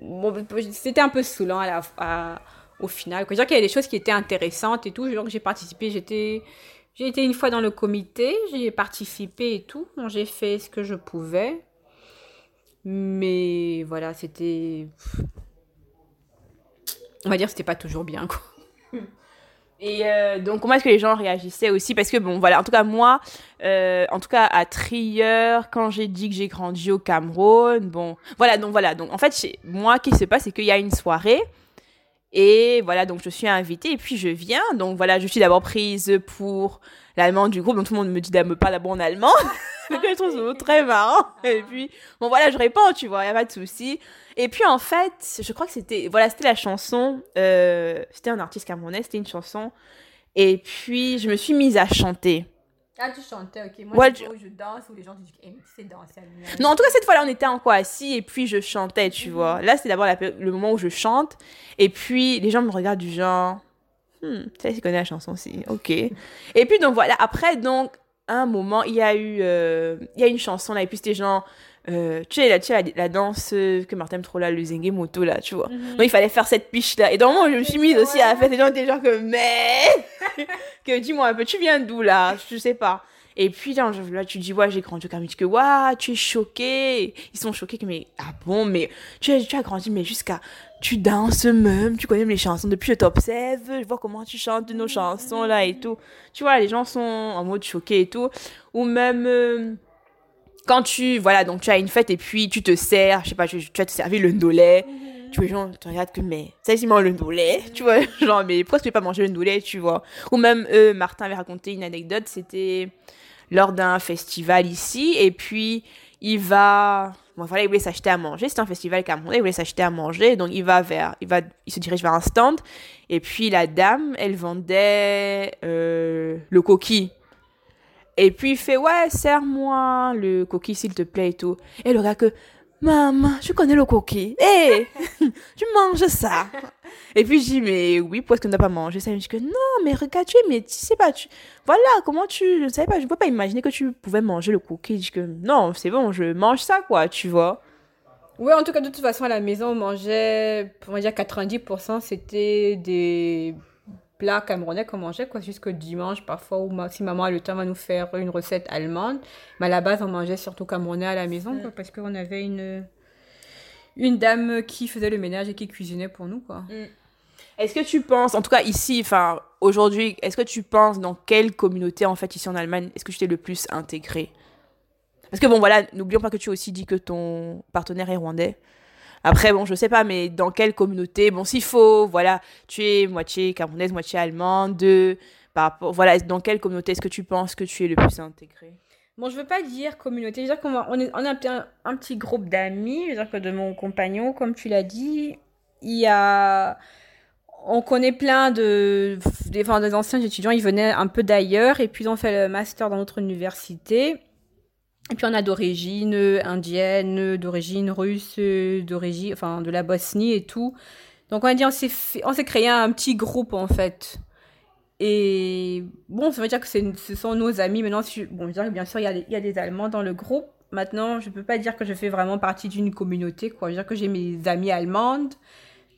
Bon, c'était un peu saoulant à la, à- au final. quoi. Je veux dire qu'il y a des choses qui étaient intéressantes et tout. Donc j'ai participé, j'étais. J'ai été une fois dans le comité, j'ai participé et tout. J'ai fait ce que je pouvais. Mais voilà, c'était. On va dire que c'était pas toujours bien. Et euh, donc, comment est-ce que les gens réagissaient aussi? Parce que, bon, voilà, en tout cas, moi, euh, en tout cas, à Trier, quand j'ai dit que j'ai grandi au Cameroun, bon, voilà, donc voilà. Donc, en fait, chez moi, ce qui se passe, c'est qu'il y a une soirée. Et voilà, donc je suis invitée et puis je viens. Donc voilà, je suis d'abord prise pour l'allemand du groupe. Donc tout le monde me dit de me parler en allemand. donc je trouve ça très marrant. Et puis, bon voilà, je réponds, tu vois, il n'y a pas de souci. Et puis en fait, je crois que c'était voilà, c'était la chanson. euh, c'était un artiste camerounais, c'était une chanson. Et puis je me suis mise à chanter. Ah, tu chantais, ok. Moi, Ouais, c'est où je danse, où les gens disent, eh, mais tu sais danser à. Non, en tout cas, cette fois-là, on était encore assis et puis je chantais, tu vois. Là, c'était d'abord le moment où je chante. Et puis, les gens me regardent du genre, hmm, ça, tu connais la chanson aussi, ok. Et puis, donc voilà, après, donc, un moment, il y a eu, euh, il y a une chanson là, et puis c'était genre, euh, tu sais, la, tu sais, la, la danse euh, que Martin trop là, le zengue moto là, tu vois. Mhm. Donc, il fallait faire cette piche là. Et dans le moment je me suis mise aussi à fête, les gens étaient genre que, mais, que dis-moi un peu, tu viens d'où là? Je sais pas. Et puis là, là, tu dis, ouais, j'ai grandi dis que, ouais, tu es choqué. Ils sont choqués que, mais, ah bon, mais tu, as- tu as grandi, mais jusqu'à, tu danses même, tu connais mes chansons. Depuis, je t'observe, je vois comment tu chantes nos chansons là et tout. Tu vois, les gens sont en mode choqué et tout. Ou même, euh, quand tu, voilà, donc tu as une fête et puis tu te sers, je sais pas, tu, tu vas te servir le ndolé. Tu vois, les gens te regardent que, mais, ça, c'est le ndolé, tu vois, genre, mais pourquoi tu peux pas manger le ndolé, tu vois? Ou même, euh, Martin avait raconté une anecdote, c'était lors d'un festival ici, et puis il va, bon, voilà, il voulait s'acheter à manger, c'était un festival camerounais, il voulait s'acheter à manger, donc il va vers, il va, il se dirige vers un stand, et puis la dame, elle vendait euh, le coquille. Et puis il fait, ouais, serre-moi le coquille s'il te plaît et tout. Et le gars que, Maman, tu connais le coquet. Hé, tu manges ça. Et puis je dis, mais oui, pourquoi est-ce que tu n'as pas mangé ça? Elle me dit que non, mais regarde, tu es, mais tu sais pas, tu... voilà, comment tu. Je ne savais pas, je ne peux pas imaginer que tu pouvais manger le coquet. Je dis que non, c'est bon, je mange ça, quoi, tu vois. Oui, en tout cas, de toute façon, à la maison, on mangeait, pour dire 90%, c'était des plats camerounais qu'on mangeait, quoi, jusqu'au dimanche, parfois, ou si maman a le temps, va nous faire une recette allemande. Mais à la base, on mangeait surtout camerounais à la maison, quoi, parce qu'on avait une, une dame qui faisait le ménage et qui cuisinait pour nous, quoi. Mm. Est-ce que tu penses, en tout cas ici, enfin, aujourd'hui, est-ce que tu penses dans quelle communauté, en fait, ici en Allemagne, est-ce que tu t'es le plus intégré? Parce que bon, voilà, n'oublions pas que tu as aussi dit que ton partenaire est rwandais. Après, bon, je sais pas, mais dans quelle communauté? Bon, s'il faut, voilà, tu es moitié camerounaise, moitié allemande, de, par rapport, voilà, dans quelle communauté est-ce que tu penses que tu es le plus intégré? Bon, je veux pas dire communauté, je veux dire qu'on on est, on a un, petit groupe d'amis, je veux dire que de mon compagnon, comme tu l'as dit, il y a on connaît plein de des, des anciens étudiants, ils venaient un peu d'ailleurs et puis ils ont fait le master dans notre université. Et puis on a d'origine indienne, d'origine russe, d'origine, enfin de la Bosnie et tout. Donc on a dit on s'est créé un petit groupe en fait. Et bon, ça veut dire que ce sont nos amis. Maintenant, bon, je bien sûr, il y, a, y a des Allemands dans le groupe. Maintenant, je peux pas dire que je fais vraiment partie d'une communauté, quoi. Je veux dire que j'ai mes amis allemandes.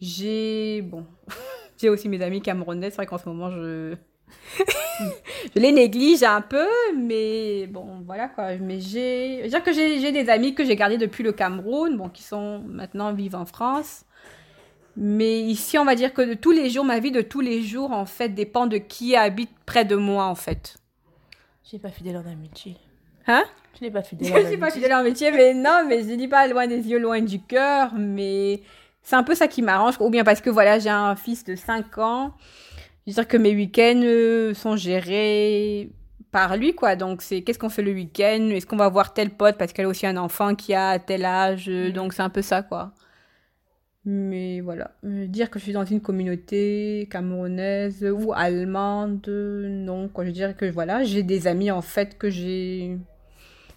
J'ai, bon, j'ai aussi mes amis camerounais. C'est vrai qu'en ce moment, je, je les néglige un peu, mais bon, voilà quoi. Mais j'ai, je dire que j'ai des amis que j'ai gardés depuis le Cameroun, bon, qui sont maintenant vivent en France. Mais ici, on va dire que de tous les jours, ma vie de tous les jours, en fait, dépend de qui habite près de moi, en fait. Je n'ai pas fidèle en amitié. Hein? Je n'ai pas fidèle en amitié. Je suis pas fidèle en amitié, mais non, mais je dis pas loin des yeux, loin du cœur, mais c'est un peu ça qui m'arrange. Ou bien parce que voilà, j'ai un fils de 5 ans je veux dire que mes week-ends euh, sont gérés par lui, quoi. Donc, c'est qu'est-ce qu'on fait le week-end? Est-ce qu'on va voir tel pote parce qu'elle a aussi un enfant qui a tel âge? Mm. Donc, c'est un peu ça, quoi. Mais voilà. Euh, dire que je suis dans une communauté camerounaise ou allemande, non. Quoi. Je dirais que voilà, j'ai des amis en fait que j'ai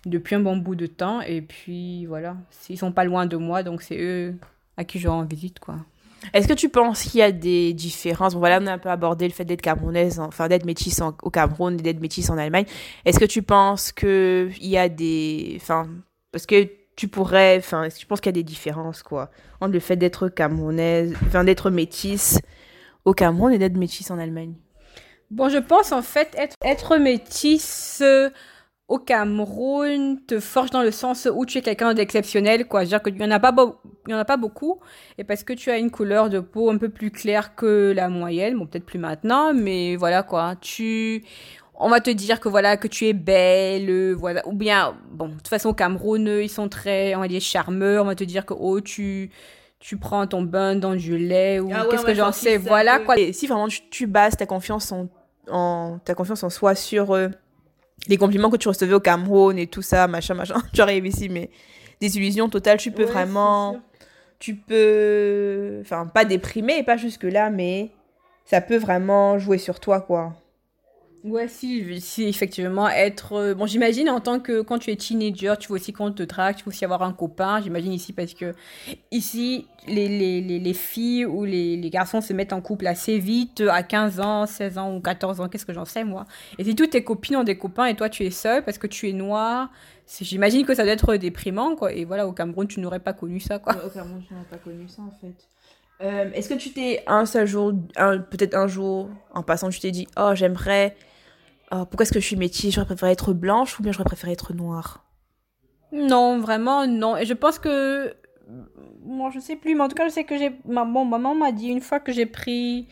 depuis un bon bout de temps. Et puis voilà, ils sont pas loin de moi, donc c'est eux à qui je rends visite, quoi. Est-ce que tu penses qu'il y a des différences? Bon, Voilà, on a un peu abordé le fait d'être camerounaise, enfin d'être métisse au Cameroun et d'être métisse en Allemagne. Est-ce que tu penses qu'il y a des... Enfin, parce que tu pourrais... Enfin, est-ce que tu penses qu'il y a des différences, quoi, entre le fait d'être camerounaise, enfin d'être métisse au Cameroun et d'être métisse en Allemagne? Bon, je pense en fait être, être métisse au Cameroun te forge dans le sens où tu es quelqu'un d'exceptionnel, quoi. C'est-à-dire qu'il n'y en, a pas y en a pas beaucoup, et parce que tu as une couleur de peau un peu plus claire que la moyenne, bon, peut-être plus maintenant, mais voilà, quoi. Tu, on va te dire que voilà, que tu es belle, voilà. Ou bien, bon, de toute façon, au Cameroun, ils sont très, on va dire, charmeurs, on va te dire que, oh, tu, tu prends ton bain dans du lait, ou ah qu'est-ce que j'en sais, voilà, quoi. Et si vraiment tu, bases ta confiance en, en, ta confiance en soi sur, euh, les compliments que tu recevais au Cameroun et tout ça, machin, machin. Tu arrives ici, mais des illusions totales, tu peux vraiment. Tu peux. Enfin, pas déprimer, pas jusque-là, mais ça peut vraiment jouer sur toi, quoi. Ouais, si, si effectivement être. Euh, bon, j'imagine en tant que quand tu es teenager, tu veux aussi qu'on te drague, tu veux aussi avoir un copain. J'imagine ici parce que ici, les, les, les, les filles ou les, les, garçons se mettent en couple assez vite, à 15 ans, 16 ans ou 14 ans, qu'est-ce que j'en sais moi. Et si toutes tes copines ont des copains et toi tu es seule parce que tu es noire, j'imagine que ça doit être déprimant quoi. Et voilà, au Cameroun, tu n'aurais pas connu ça quoi. au Cameroun, tu n'aurais pas connu ça en fait. Euh, est-ce que tu t'es un seul jour, peut-être un jour, en passant, tu t'es dit, oh, j'aimerais oh, pourquoi est-ce que je suis métisse J'aurais préféré être blanche ou bien j'aurais préféré être noire? Non, vraiment non. Et je pense que moi je sais plus, mais en tout cas je sais que j'ai ma bon, maman m'a dit une fois que j'ai pris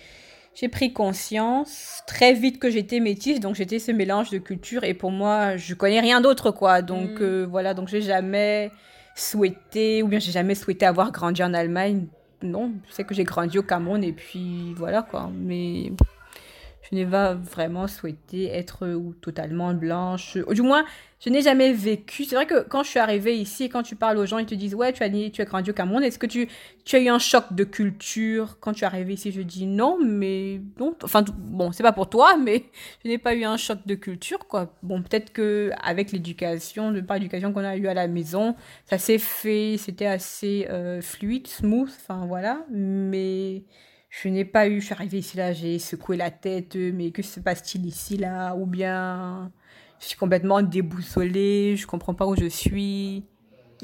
j'ai pris conscience très vite que j'étais métisse, donc j'étais ce mélange de culture et pour moi je connais rien d'autre quoi. Donc mm. euh, voilà, donc j'ai jamais souhaité ou bien j'ai jamais souhaité avoir grandi en Allemagne. Non, je sais que j'ai grandi au Cameroun et puis voilà quoi. Mais je n'ai pas vraiment souhaité être ou totalement blanche. Du moins, je n'ai jamais vécu. C'est vrai que quand je suis arrivée ici quand tu parles aux gens, ils te disent Ouais, tu as, tu as grandi au Cameroun. Est-ce que tu, as eu un choc de culture quand tu es arrivée ici? Je dis non, mais non. Enfin, bon, c'est pas pour toi, mais je n'ai pas eu un choc de culture, quoi. Bon, peut-être que avec l'éducation, de par l'éducation qu'on a eue à la maison, ça s'est fait, c'était assez euh, fluide, smooth, enfin voilà. Mais je n'ai pas eu, je suis arrivée ici là, j'ai secoué la tête, mais que se passe-t-il ici là? Ou bien je suis complètement déboussolée, je comprends pas où je suis.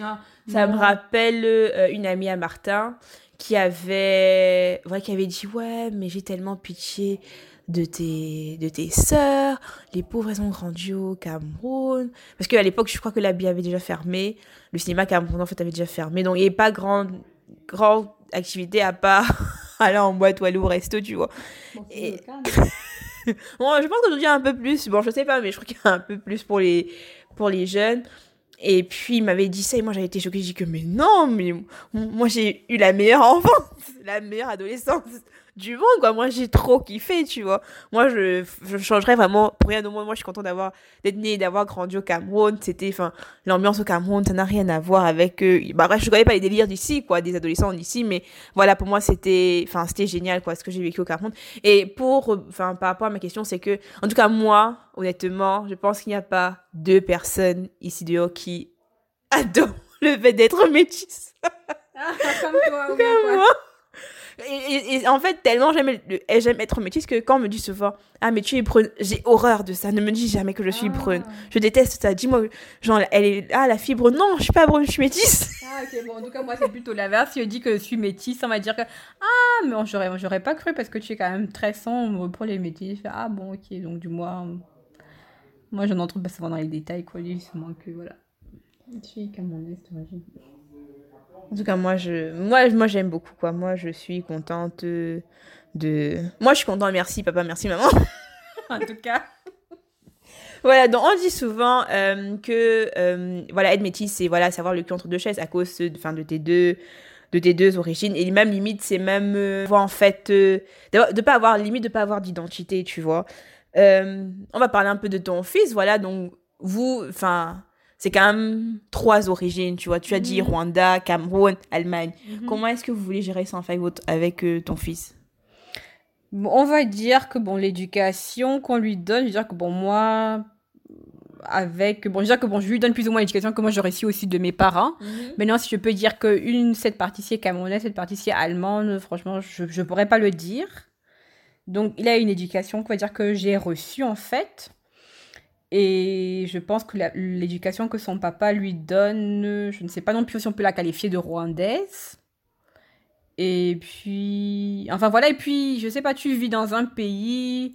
Ah, ça me rappelle euh, une amie à Martin qui avait, ouais, qui avait dit Ouais, mais j'ai tellement pitié de tes, de tes sœurs, les pauvres, elles ont grandi au Cameroun. Parce qu'à l'époque, je crois que la bille avait déjà fermé, le cinéma Cameroun en fait avait déjà fermé, donc il n'y avait pas grande, grande activité à part aller en boîte ou aller au resto, tu vois. Bon, et... bon, je pense qu'aujourd'hui, il y a un peu plus. Bon, je sais pas, mais je crois qu'il y a un peu plus pour les, pour les jeunes. Et puis, il m'avait dit ça et moi, j'avais été choquée. J'ai dit que, mais non, mais moi, j'ai eu la meilleure enfance, la meilleure adolescence du monde, quoi. Moi, j'ai trop kiffé, tu vois. Moi, je, je changerais vraiment pour rien au monde. Moi, je suis contente d'avoir, d'être née, d'avoir grandi au Cameroun. C'était, enfin, l'ambiance au Cameroun, ça n'a rien à voir avec, euh, bah, bref, je connais pas les délires d'ici, quoi, des adolescents d'ici, mais voilà, pour moi, c'était, enfin, c'était génial, quoi, ce que j'ai vécu au Cameroun. Et pour, enfin, par rapport à ma question, c'est que, en tout cas, moi, honnêtement, je pense qu'il n'y a pas deux personnes ici dehors qui adorent le fait d'être métisse. Ah, comme toi, comme moi. Et, en fait, tellement j'aime, j'aime être métisse que quand on me dit souvent Ah, mais tu es brune, j'ai horreur de ça. Ne me dis jamais que je suis brune. Ah. Je déteste ça. Dis-moi, genre, elle est. Ah, la fibre. Non, je suis pas brune, je suis métisse. Ah, ok, bon, en tout cas, moi, c'est plutôt l'inverse. Si je dis que je suis métisse, on va dire que Ah, mais j'aurais, j'aurais pas cru parce que tu es quand même très sombre pour les métis. Ah, bon, ok, donc du moins. Moi, je n'entre pas souvent dans les détails, quoi, justement, que voilà. Tu suis camerounaise d'origine. En tout cas, moi, je, moi, moi, j'aime beaucoup, quoi. Moi, je suis contente de. Moi, je suis contente. Merci, papa. Merci, maman. en tout cas. Voilà, donc on dit souvent euh, que euh, voilà, être métisse, c'est voilà, savoir le cul entre deux chaises à cause de, fin, de tes deux de tes deux origines et même limite c'est même euh, en fait de pas avoir limite de pas avoir d'identité tu vois on va parler un peu de ton fils voilà donc vous enfin c'est quand même trois origines, tu vois. Tu as dit mhm. Rwanda, Cameroun, Allemagne. Mhm. Comment est-ce que vous voulez gérer ça avec, votre, avec euh, ton fils? On va dire que, bon, l'éducation qu'on lui donne, je veux dire que, bon, moi, avec bon déjà que bon je lui donne plus ou moins l'éducation que moi j'aurais su aussi de mes parents mhm. maintenant si je peux dire que une cette partie-ci est camerounaise cette partie-ci est allemande franchement je ne pourrais pas le dire donc il a une éducation qu'on va dire que j'ai reçue en fait et je pense que l'éducation que son papa lui donne, je ne sais pas non plus si on peut la qualifier de rwandaise. Et puis, enfin voilà, et puis, je sais pas, tu vis dans un pays,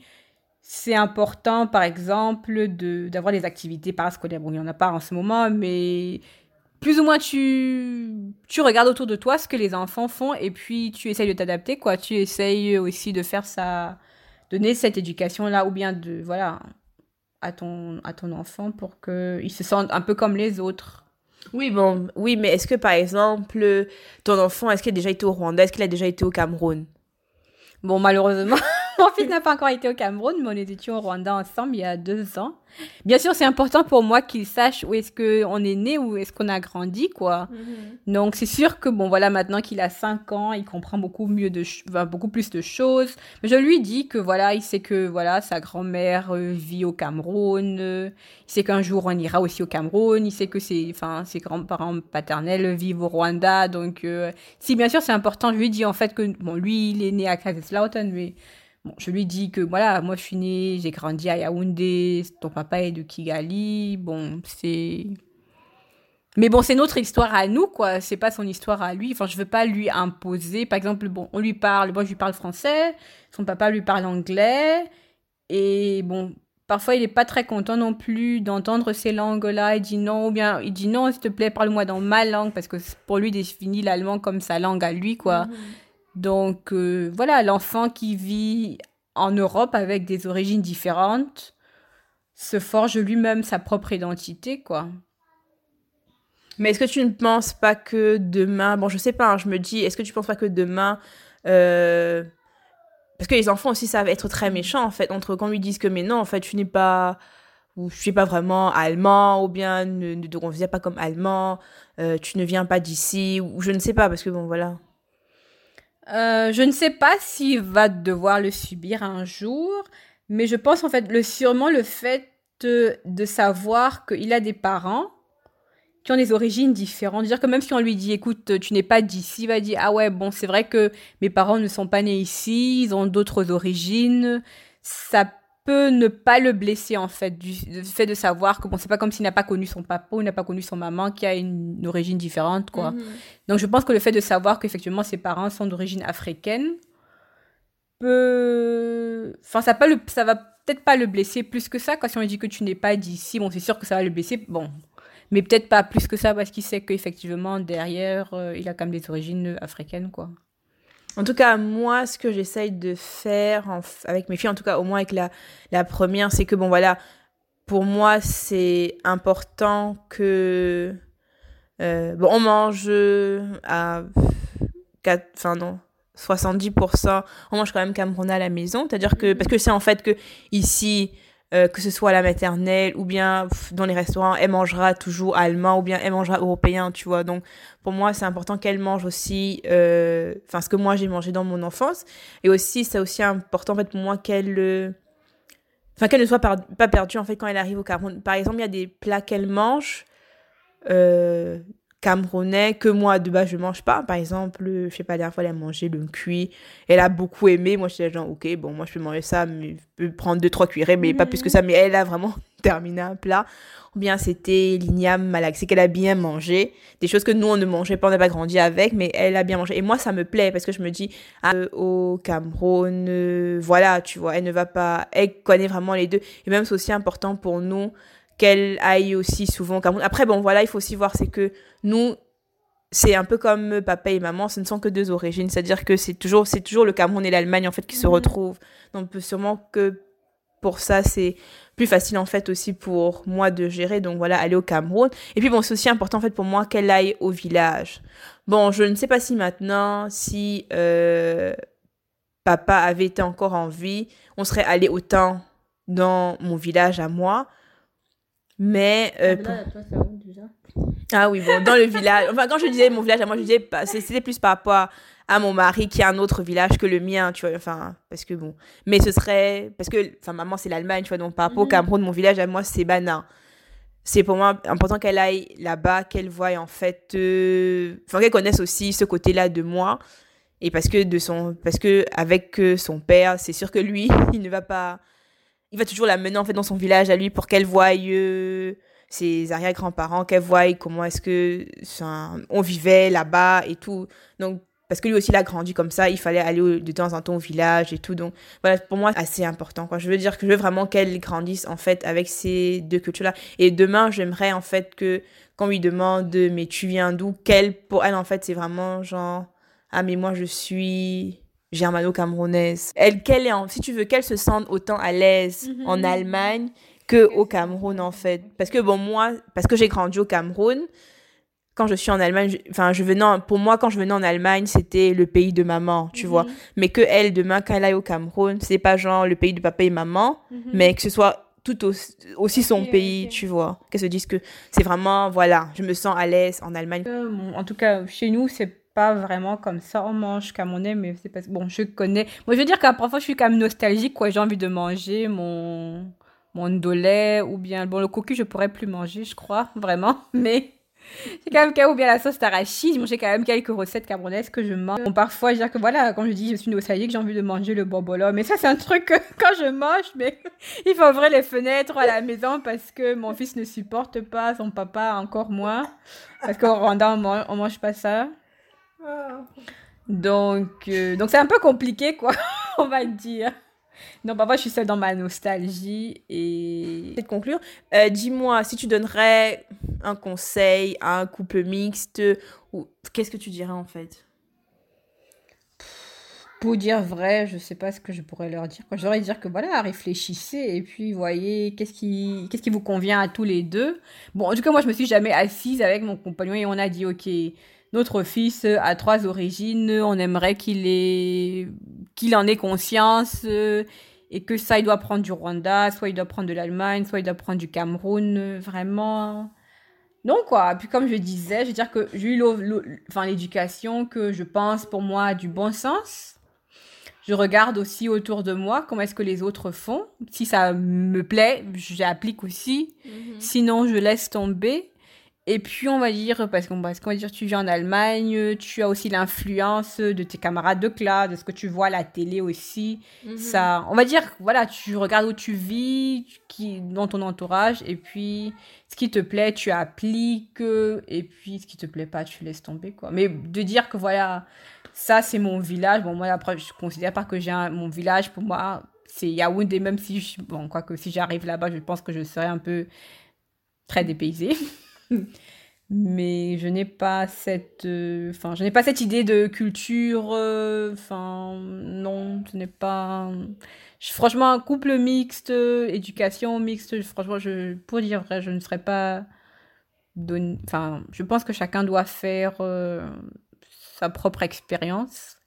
c'est important, par exemple, d'avoir des activités parascolaires. Bon, il n'y en a pas en ce moment, mais plus ou moins, tu, tu regardes autour de toi ce que les enfants font, et puis tu essayes de t'adapter, quoi. Tu essayes aussi de faire ça, donner cette éducation-là, ou bien de, voilà, à ton, à ton enfant pour qu'il se sente un peu comme les autres. Oui, bon, oui, mais est-ce que par exemple, ton enfant, est-ce qu'il a déjà été au Rwanda? Est-ce qu'il a déjà été au Cameroun? Bon, malheureusement, mon fils n'a pas encore été au Cameroun, mais on était au Rwanda ensemble il y a deux ans. Bien sûr, c'est important pour moi qu'il sache où est-ce qu'on est né, où est-ce qu'on a grandi, quoi. Mhm. Donc, c'est sûr que, bon, voilà, maintenant qu'il a 5 ans, il comprend beaucoup mieux de, beaucoup plus de choses. Mais je lui dis que, voilà, il sait que, voilà, sa grand-mère euh, vit au Cameroun. il sait qu'un jour, on ira aussi au Cameroun. Il sait que ses, enfin, ses grands-parents paternels vivent au Rwanda. Donc, euh, si, bien sûr, c'est important, je lui dis, en fait, que, bon, lui, il est né à Kaiserslautern, mais je lui dis que voilà, moi je suis née, j'ai grandi à Yaoundé, ton papa est de Kigali. Bon, c'est. Mais bon, c'est notre histoire à nous, quoi. C'est pas son histoire à lui. Enfin, je veux pas lui imposer. Par exemple, bon, on lui parle, moi je lui parle français, son papa lui parle anglais. Et bon, parfois il est pas très content non plus d'entendre ces langues-là. Il dit non, ou bien il dit non, s'il te plaît, parle-moi dans ma langue, parce que pour lui, il définit l'allemand comme sa langue à lui, quoi. Mhm. Donc euh, voilà, l'enfant qui vit en Europe avec des origines différentes se forge lui-même sa propre identité, quoi. Mais est-ce que tu ne penses pas que demain, bon, je sais pas, hein, je me dis, est-ce que tu ne penses pas que demain, euh, parce que les enfants aussi savent être très méchants en fait entre quand ils disent que mais non en fait tu n'es pas ou je suis pas vraiment allemand ou bien ne, ne faisait pas comme allemand euh, tu ne viens pas d'ici ou je ne sais pas parce que bon voilà Euh, je ne sais pas s'il va devoir le subir un jour, mais je pense en fait le sûrement le fait de, savoir qu'il a des parents qui ont des origines différentes. Dire que même si on lui dit écoute, tu n'es pas d'ici, il va dire ah ouais, bon, c'est vrai que mes parents ne sont pas nés ici, ils ont d'autres origines. Ça peut ne pas le blesser en fait du, du fait de savoir que bon, c'est pas comme s'il n'a pas connu son papa ou n'a pas connu son maman qui a une, une origine différente quoi. Mhm. Donc je pense que le fait de savoir qu'effectivement ses parents sont d'origine africaine peut... Enfin, ça, pas le... ça va peut-être pas le blesser plus que ça. Quand si on lui dit que tu n'es pas d'ici, bon, c'est sûr que ça va le blesser. Bon, mais peut-être pas plus que ça parce qu'il sait qu'effectivement, derrière, euh, il a quand même des origines africaines, quoi. En tout cas, moi, ce que j'essaye de faire avec mes filles, en tout cas, au moins avec la, la première, c'est que, bon, voilà, pour moi, c'est important que. euh, bon, on mange à. quatre- Enfin, non. 70%, on mange quand même camerounais à la maison. C'est-à-dire que. Parce que c'est en fait que ici. Euh, que ce soit à la maternelle ou bien dans les restaurants, elle mangera toujours allemand ou bien elle mangera européen, tu vois. Donc, pour moi, c'est important qu'elle mange aussi, euh, enfin, ce que moi j'ai mangé dans mon enfance. Et aussi, c'est aussi important, en fait, pour moi, qu'elle, euh, enfin, ne soit pas perdue, en fait, quand elle arrive au Cameroun. Par exemple, il y a des plats qu'elle mange, camerounais, que moi, de base, je mange pas. Par exemple, euh, je sais pas, la dernière fois, elle a mangé le cuit. Elle a beaucoup aimé. Moi, j'étais genre, ok, bon, moi, je peux manger ça, mais je peux prendre deux, trois cuillerées, mais pas plus que ça. Mais elle a vraiment terminé un plat. Ou bien c'était l'igname c'est qu'elle a bien mangé. Des choses que nous, on ne mangeait pas, on n'a pas grandi avec, mais elle a bien mangé. Et moi, ça me plaît parce que je me dis, ah, euh, au Cameroun, euh, voilà, tu vois, elle ne va pas, elle connaît vraiment les deux. Et même, c'est aussi important pour nous qu'elle aille aussi souvent au Cameroun. Après, bon, voilà, il faut aussi voir, c'est que nous, c'est un peu comme papa et maman, ce ne sont que deux origines. C'est-à-dire que c'est toujours, c'est toujours le Cameroun et l'Allemagne, en fait, qui se Mhm. retrouvent. Donc, sûrement que pour ça, c'est plus facile, en fait, aussi pour moi de gérer. Donc, voilà, aller au Cameroun. Et puis, bon, c'est aussi important, en fait, pour moi qu'elle aille au village. Bon, je ne sais pas si maintenant, si euh, papa avait été encore en vie, on serait allé autant dans mon village à moi. Mais euh, pour- ah oui, bon, dans le village. Enfin, quand je disais mon village, à moi, je disais, c'était plus par rapport à mon mari qui a un autre village que le mien, tu vois. Enfin, parce que bon. Mais ce serait. Parce que, enfin, maman, c'est l'Allemagne, tu vois. Donc, par rapport au Mhm. Cameroun, mon village, à moi, c'est Bana. C'est pour moi important qu'elle aille là-bas, qu'elle voie, en fait. euh, Enfin, qu'elle connaisse aussi ce côté-là de moi. Et parce que, de son... parce que avec euh, son père, c'est sûr que lui, il ne va pas. Il va toujours la mener, en fait, dans son village à lui pour qu'elle voie. euh, ses arrière-grands-parents, qu'elle voient comment est-ce que enfin, on vivait là-bas et tout. Donc, parce que lui aussi, il a grandi comme ça, il fallait aller de temps en temps au village et tout. Donc, voilà, pour moi, assez important. Quoi. Je veux dire que je veux vraiment qu'elle grandisse, en fait, avec ces deux cultures-là. Et demain, j'aimerais, en fait, que quand on lui demande, mais tu viens d'où? Qu'elle, pour elle, en fait, c'est vraiment genre, ah, mais moi, je suis germano-camerounaise. Elle, qu'elle est en, si tu veux, qu'elle se sente autant à l'aise Mhm. en Allemagne que au Cameroun en fait. Parce que bon moi parce que j'ai grandi au Cameroun quand je suis en Allemagne je- enfin je venais en- pour moi quand je venais en Allemagne c'était le pays de maman tu vois. Mais que elle demain quand elle aille au Cameroun c'est pas genre le pays de papa et maman mais que ce soit tout aussi, aussi son pays tu vois. Qu'elle se dise que c'est vraiment voilà je me sens à l'aise en Allemagne. Euh, bon, en tout cas, chez nous, c'est pas vraiment comme ça. On mange camerounais, mais c'est pas... Bon, je connais... Moi, je veux dire qu'à parfois, je suis quand même nostalgique, quoi. J'ai envie de manger mon... mon ndolé ou bien... Bon, le cocu, je pourrais plus manger, je crois, vraiment. Mais j'ai quand même même- ou bien la sauce d'arachide. J'ai quand même quelques recettes camerounaises que je mange. Bon, parfois, je veux dire que voilà, quand je dis je suis nostalgique, j'ai envie de manger le bobolo. Mais ça, c'est un truc que quand je mange, mais il faut ouvrir les fenêtres à la maison parce que mon fils ne supporte pas, son papa encore moins. Parce qu'au Rwanda, on mange pas ça. Donc, euh, donc c'est un peu compliqué, quoi, on va dire. Donc, parfois, je suis seule dans ma nostalgie et... de conclure euh, dis-moi si tu donnerais un conseil à un couple mixte ou qu'est-ce que tu dirais en fait? Pour dire vrai, je sais pas ce que je pourrais leur dire. J'aurais dire que voilà, réfléchissez et puis voyez qu'est-ce qui, qu'est-ce qui vous convient à tous les deux. Bon, en tout cas, moi, je me suis jamais assise avec mon compagnon et on a dit, ok, notre fils a trois origines, on aimerait qu'il ait, qu'il en ait conscience euh, et que ça, il doit prendre du Rwanda, soit il doit prendre de l'Allemagne, soit il doit prendre du Cameroun, vraiment. Non, quoi. Puis comme je disais, je veux dire que j'ai eu enfin, l'éducation que je pense pour moi a du bon sens. Je regarde aussi autour de moi comment est-ce que les autres font. Si ça me plaît, j'applique aussi. Mhm. Sinon, je laisse tomber. Et puis, on va dire, parce qu'on va dire, tu vis en Allemagne, tu as aussi l'influence de tes camarades de classe, de ce que tu vois à la télé aussi. Mhm. Ça, on va dire, voilà, tu regardes où tu vis, qui, dans ton entourage, et puis ce qui te plaît, tu appliques, et puis ce qui te plaît pas, tu laisses tomber, quoi. Mais de dire que voilà, ça, c'est mon village. Bon, moi, après, je considère pas que j'ai mon village, pour moi, c'est Yaoundé, même si, je, bon, quoi que si j'arrive là-bas, je pense que je serai un peu très dépaysée. mais je n'ai pas cette euh, enfin je n'ai pas cette idée de culture euh, enfin non ce n'est pas franchement un couple mixte éducation mixte franchement je pour dire vrai je ne serais pas enfin je pense que chacun doit faire euh, sa propre expérience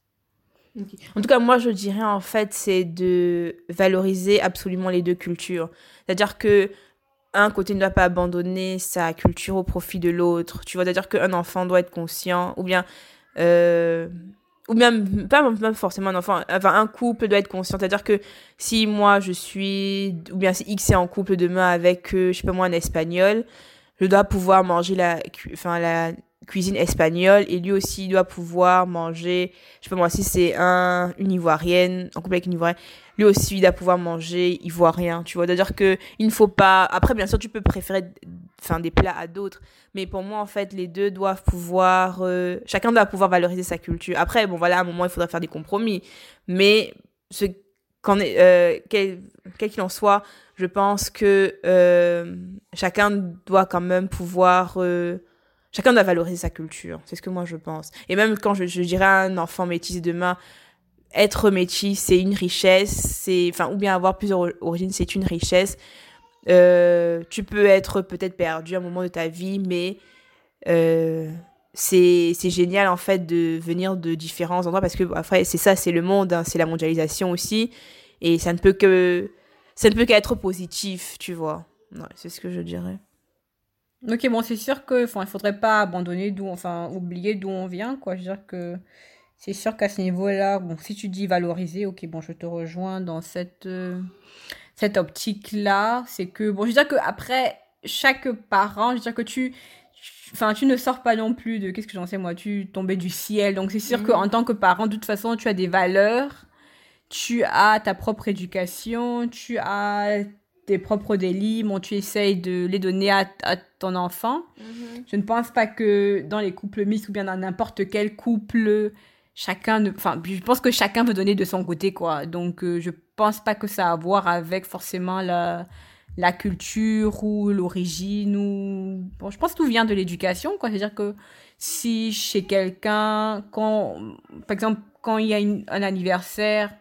En tout cas, moi, je dirais en fait, c'est de valoriser absolument les deux cultures. C'est-à-dire que un côté ne doit pas abandonner sa culture au profit de l'autre. Tu vois, c'est-à-dire qu'un enfant doit être conscient, ou bien, euh, ou bien pas, forcément un enfant, enfin un couple doit être conscient. C'est-à-dire que si moi je suis, ou bien si X est en couple demain avec, euh, je sais pas moi, un espagnol, je dois pouvoir manger la, enfin la cuisine espagnole et lui aussi doit pouvoir manger, je sais pas moi, si c'est un, une ivoirienne, en couple avec une ivoirienne, lui aussi il doit pouvoir manger ivoirien, tu vois. C'est-à-dire que il ne faut pas, après bien sûr tu peux préférer enfin, des plats à d'autres, mais pour moi en fait les deux doivent pouvoir, euh, chacun doit pouvoir valoriser sa culture. Après, bon voilà, à un moment il faudra faire des compromis, mais ce est, euh, quel qu'il en soit, je pense que euh, chacun doit quand même pouvoir chacun doit valoriser sa culture. C'est ce que moi je pense. Et même quand je, dirais à un enfant métis demain, être métis, c'est une richesse, c'est, enfin, ou bien avoir plusieurs origines, c'est une richesse. Euh, tu peux être peut-être perdu à un moment de ta vie, mais euh, c'est génial en fait de venir de différents endroits parce que après c'est ça, c'est le monde, hein, c'est la mondialisation aussi, et ça ne peut que ça ne peut qu'être positif, tu vois. c'est ce que je dirais. Ok, bon, c'est sûr que, enfin, il faudrait pas abandonner d'où, enfin, oublier d'où on vient, quoi. Je veux dire que c'est sûr qu'à ce niveau-là, bon, si tu dis valoriser, ok, bon, je te rejoins dans cette, euh, cette optique-là. C'est que, bon, je veux dire que après, chaque parent, je veux dire que tu, enfin, tu ne sors pas non plus de, qu'est-ce que j'en sais, moi, tu tombais du ciel. Donc, c'est sûr mm. qu'en tant que parent, de toute façon, tu as des valeurs, tu as ta propre éducation, tu as tes propres délits, bon, tu essayes de les donner à, ton enfant. Mhm. Je ne pense pas que dans les couples mixtes ou bien dans n'importe quel couple, chacun, enfin, je pense que chacun veut donner de son côté, quoi. Donc, euh, je pense pas que ça a à voir avec forcément la, la culture ou l'origine ou, bon, je pense que tout vient de l'éducation, quoi. C'est-à-dire que si chez quelqu'un, quand, par exemple, quand il y a un anniversaire,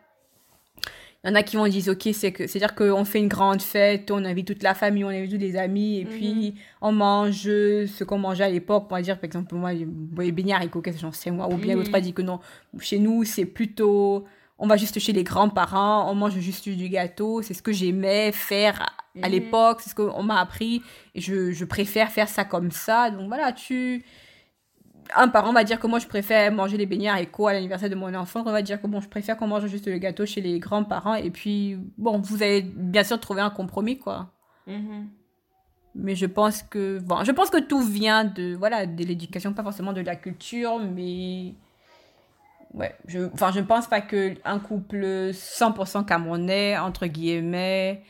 il y en a qui vont dire, ok, c'est que, c'est-à-dire qu'on fait une grande fête, on invite toute la famille, on invite tous les amis, et puis mhm. on mange ce qu'on mangeait à l'époque. On va dire, par exemple, moi, les beignets haricots, qu'est-ce que j'en sais moi. Ou bien l'autre a dit que non, chez nous, c'est plutôt, on va juste chez les grands-parents, on mange juste du gâteau. C'est ce que j'aimais faire à, mhm. l'époque, c'est ce qu'on m'a appris. Et je, je préfère faire ça comme ça. Donc voilà, tu un parent va dire que moi je préfère manger les beignets et quoi à l'anniversaire de mon enfant, on va dire que bon, je préfère qu'on mange juste le gâteau chez les grands-parents et puis bon, vous allez bien sûr trouver un compromis quoi. Mm-hmm. Mais je pense que bon, je pense que tout vient de voilà, de l'éducation, pas forcément de la culture, mais ouais, je enfin je pense pas que un couple 100% camerounais entre guillemets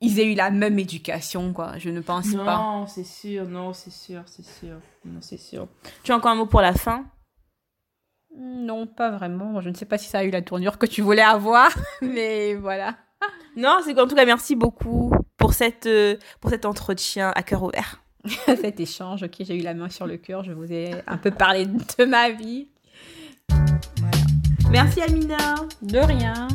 ils aient eu la même éducation, quoi. Je ne pense pas. Non, c'est sûr, non, c'est sûr, c'est sûr. Non, c'est sûr. Tu as encore un mot pour la fin? Non, pas vraiment. Je ne sais pas si ça a eu la tournure que tu voulais avoir, mais voilà. Non, c'est qu'en tout cas, merci beaucoup pour, cette, euh, pour cet entretien à cœur ouvert. cet échange, ok, j'ai eu la main sur le cœur, je vous ai un peu parlé de ma vie. Voilà. Merci Amina. De rien.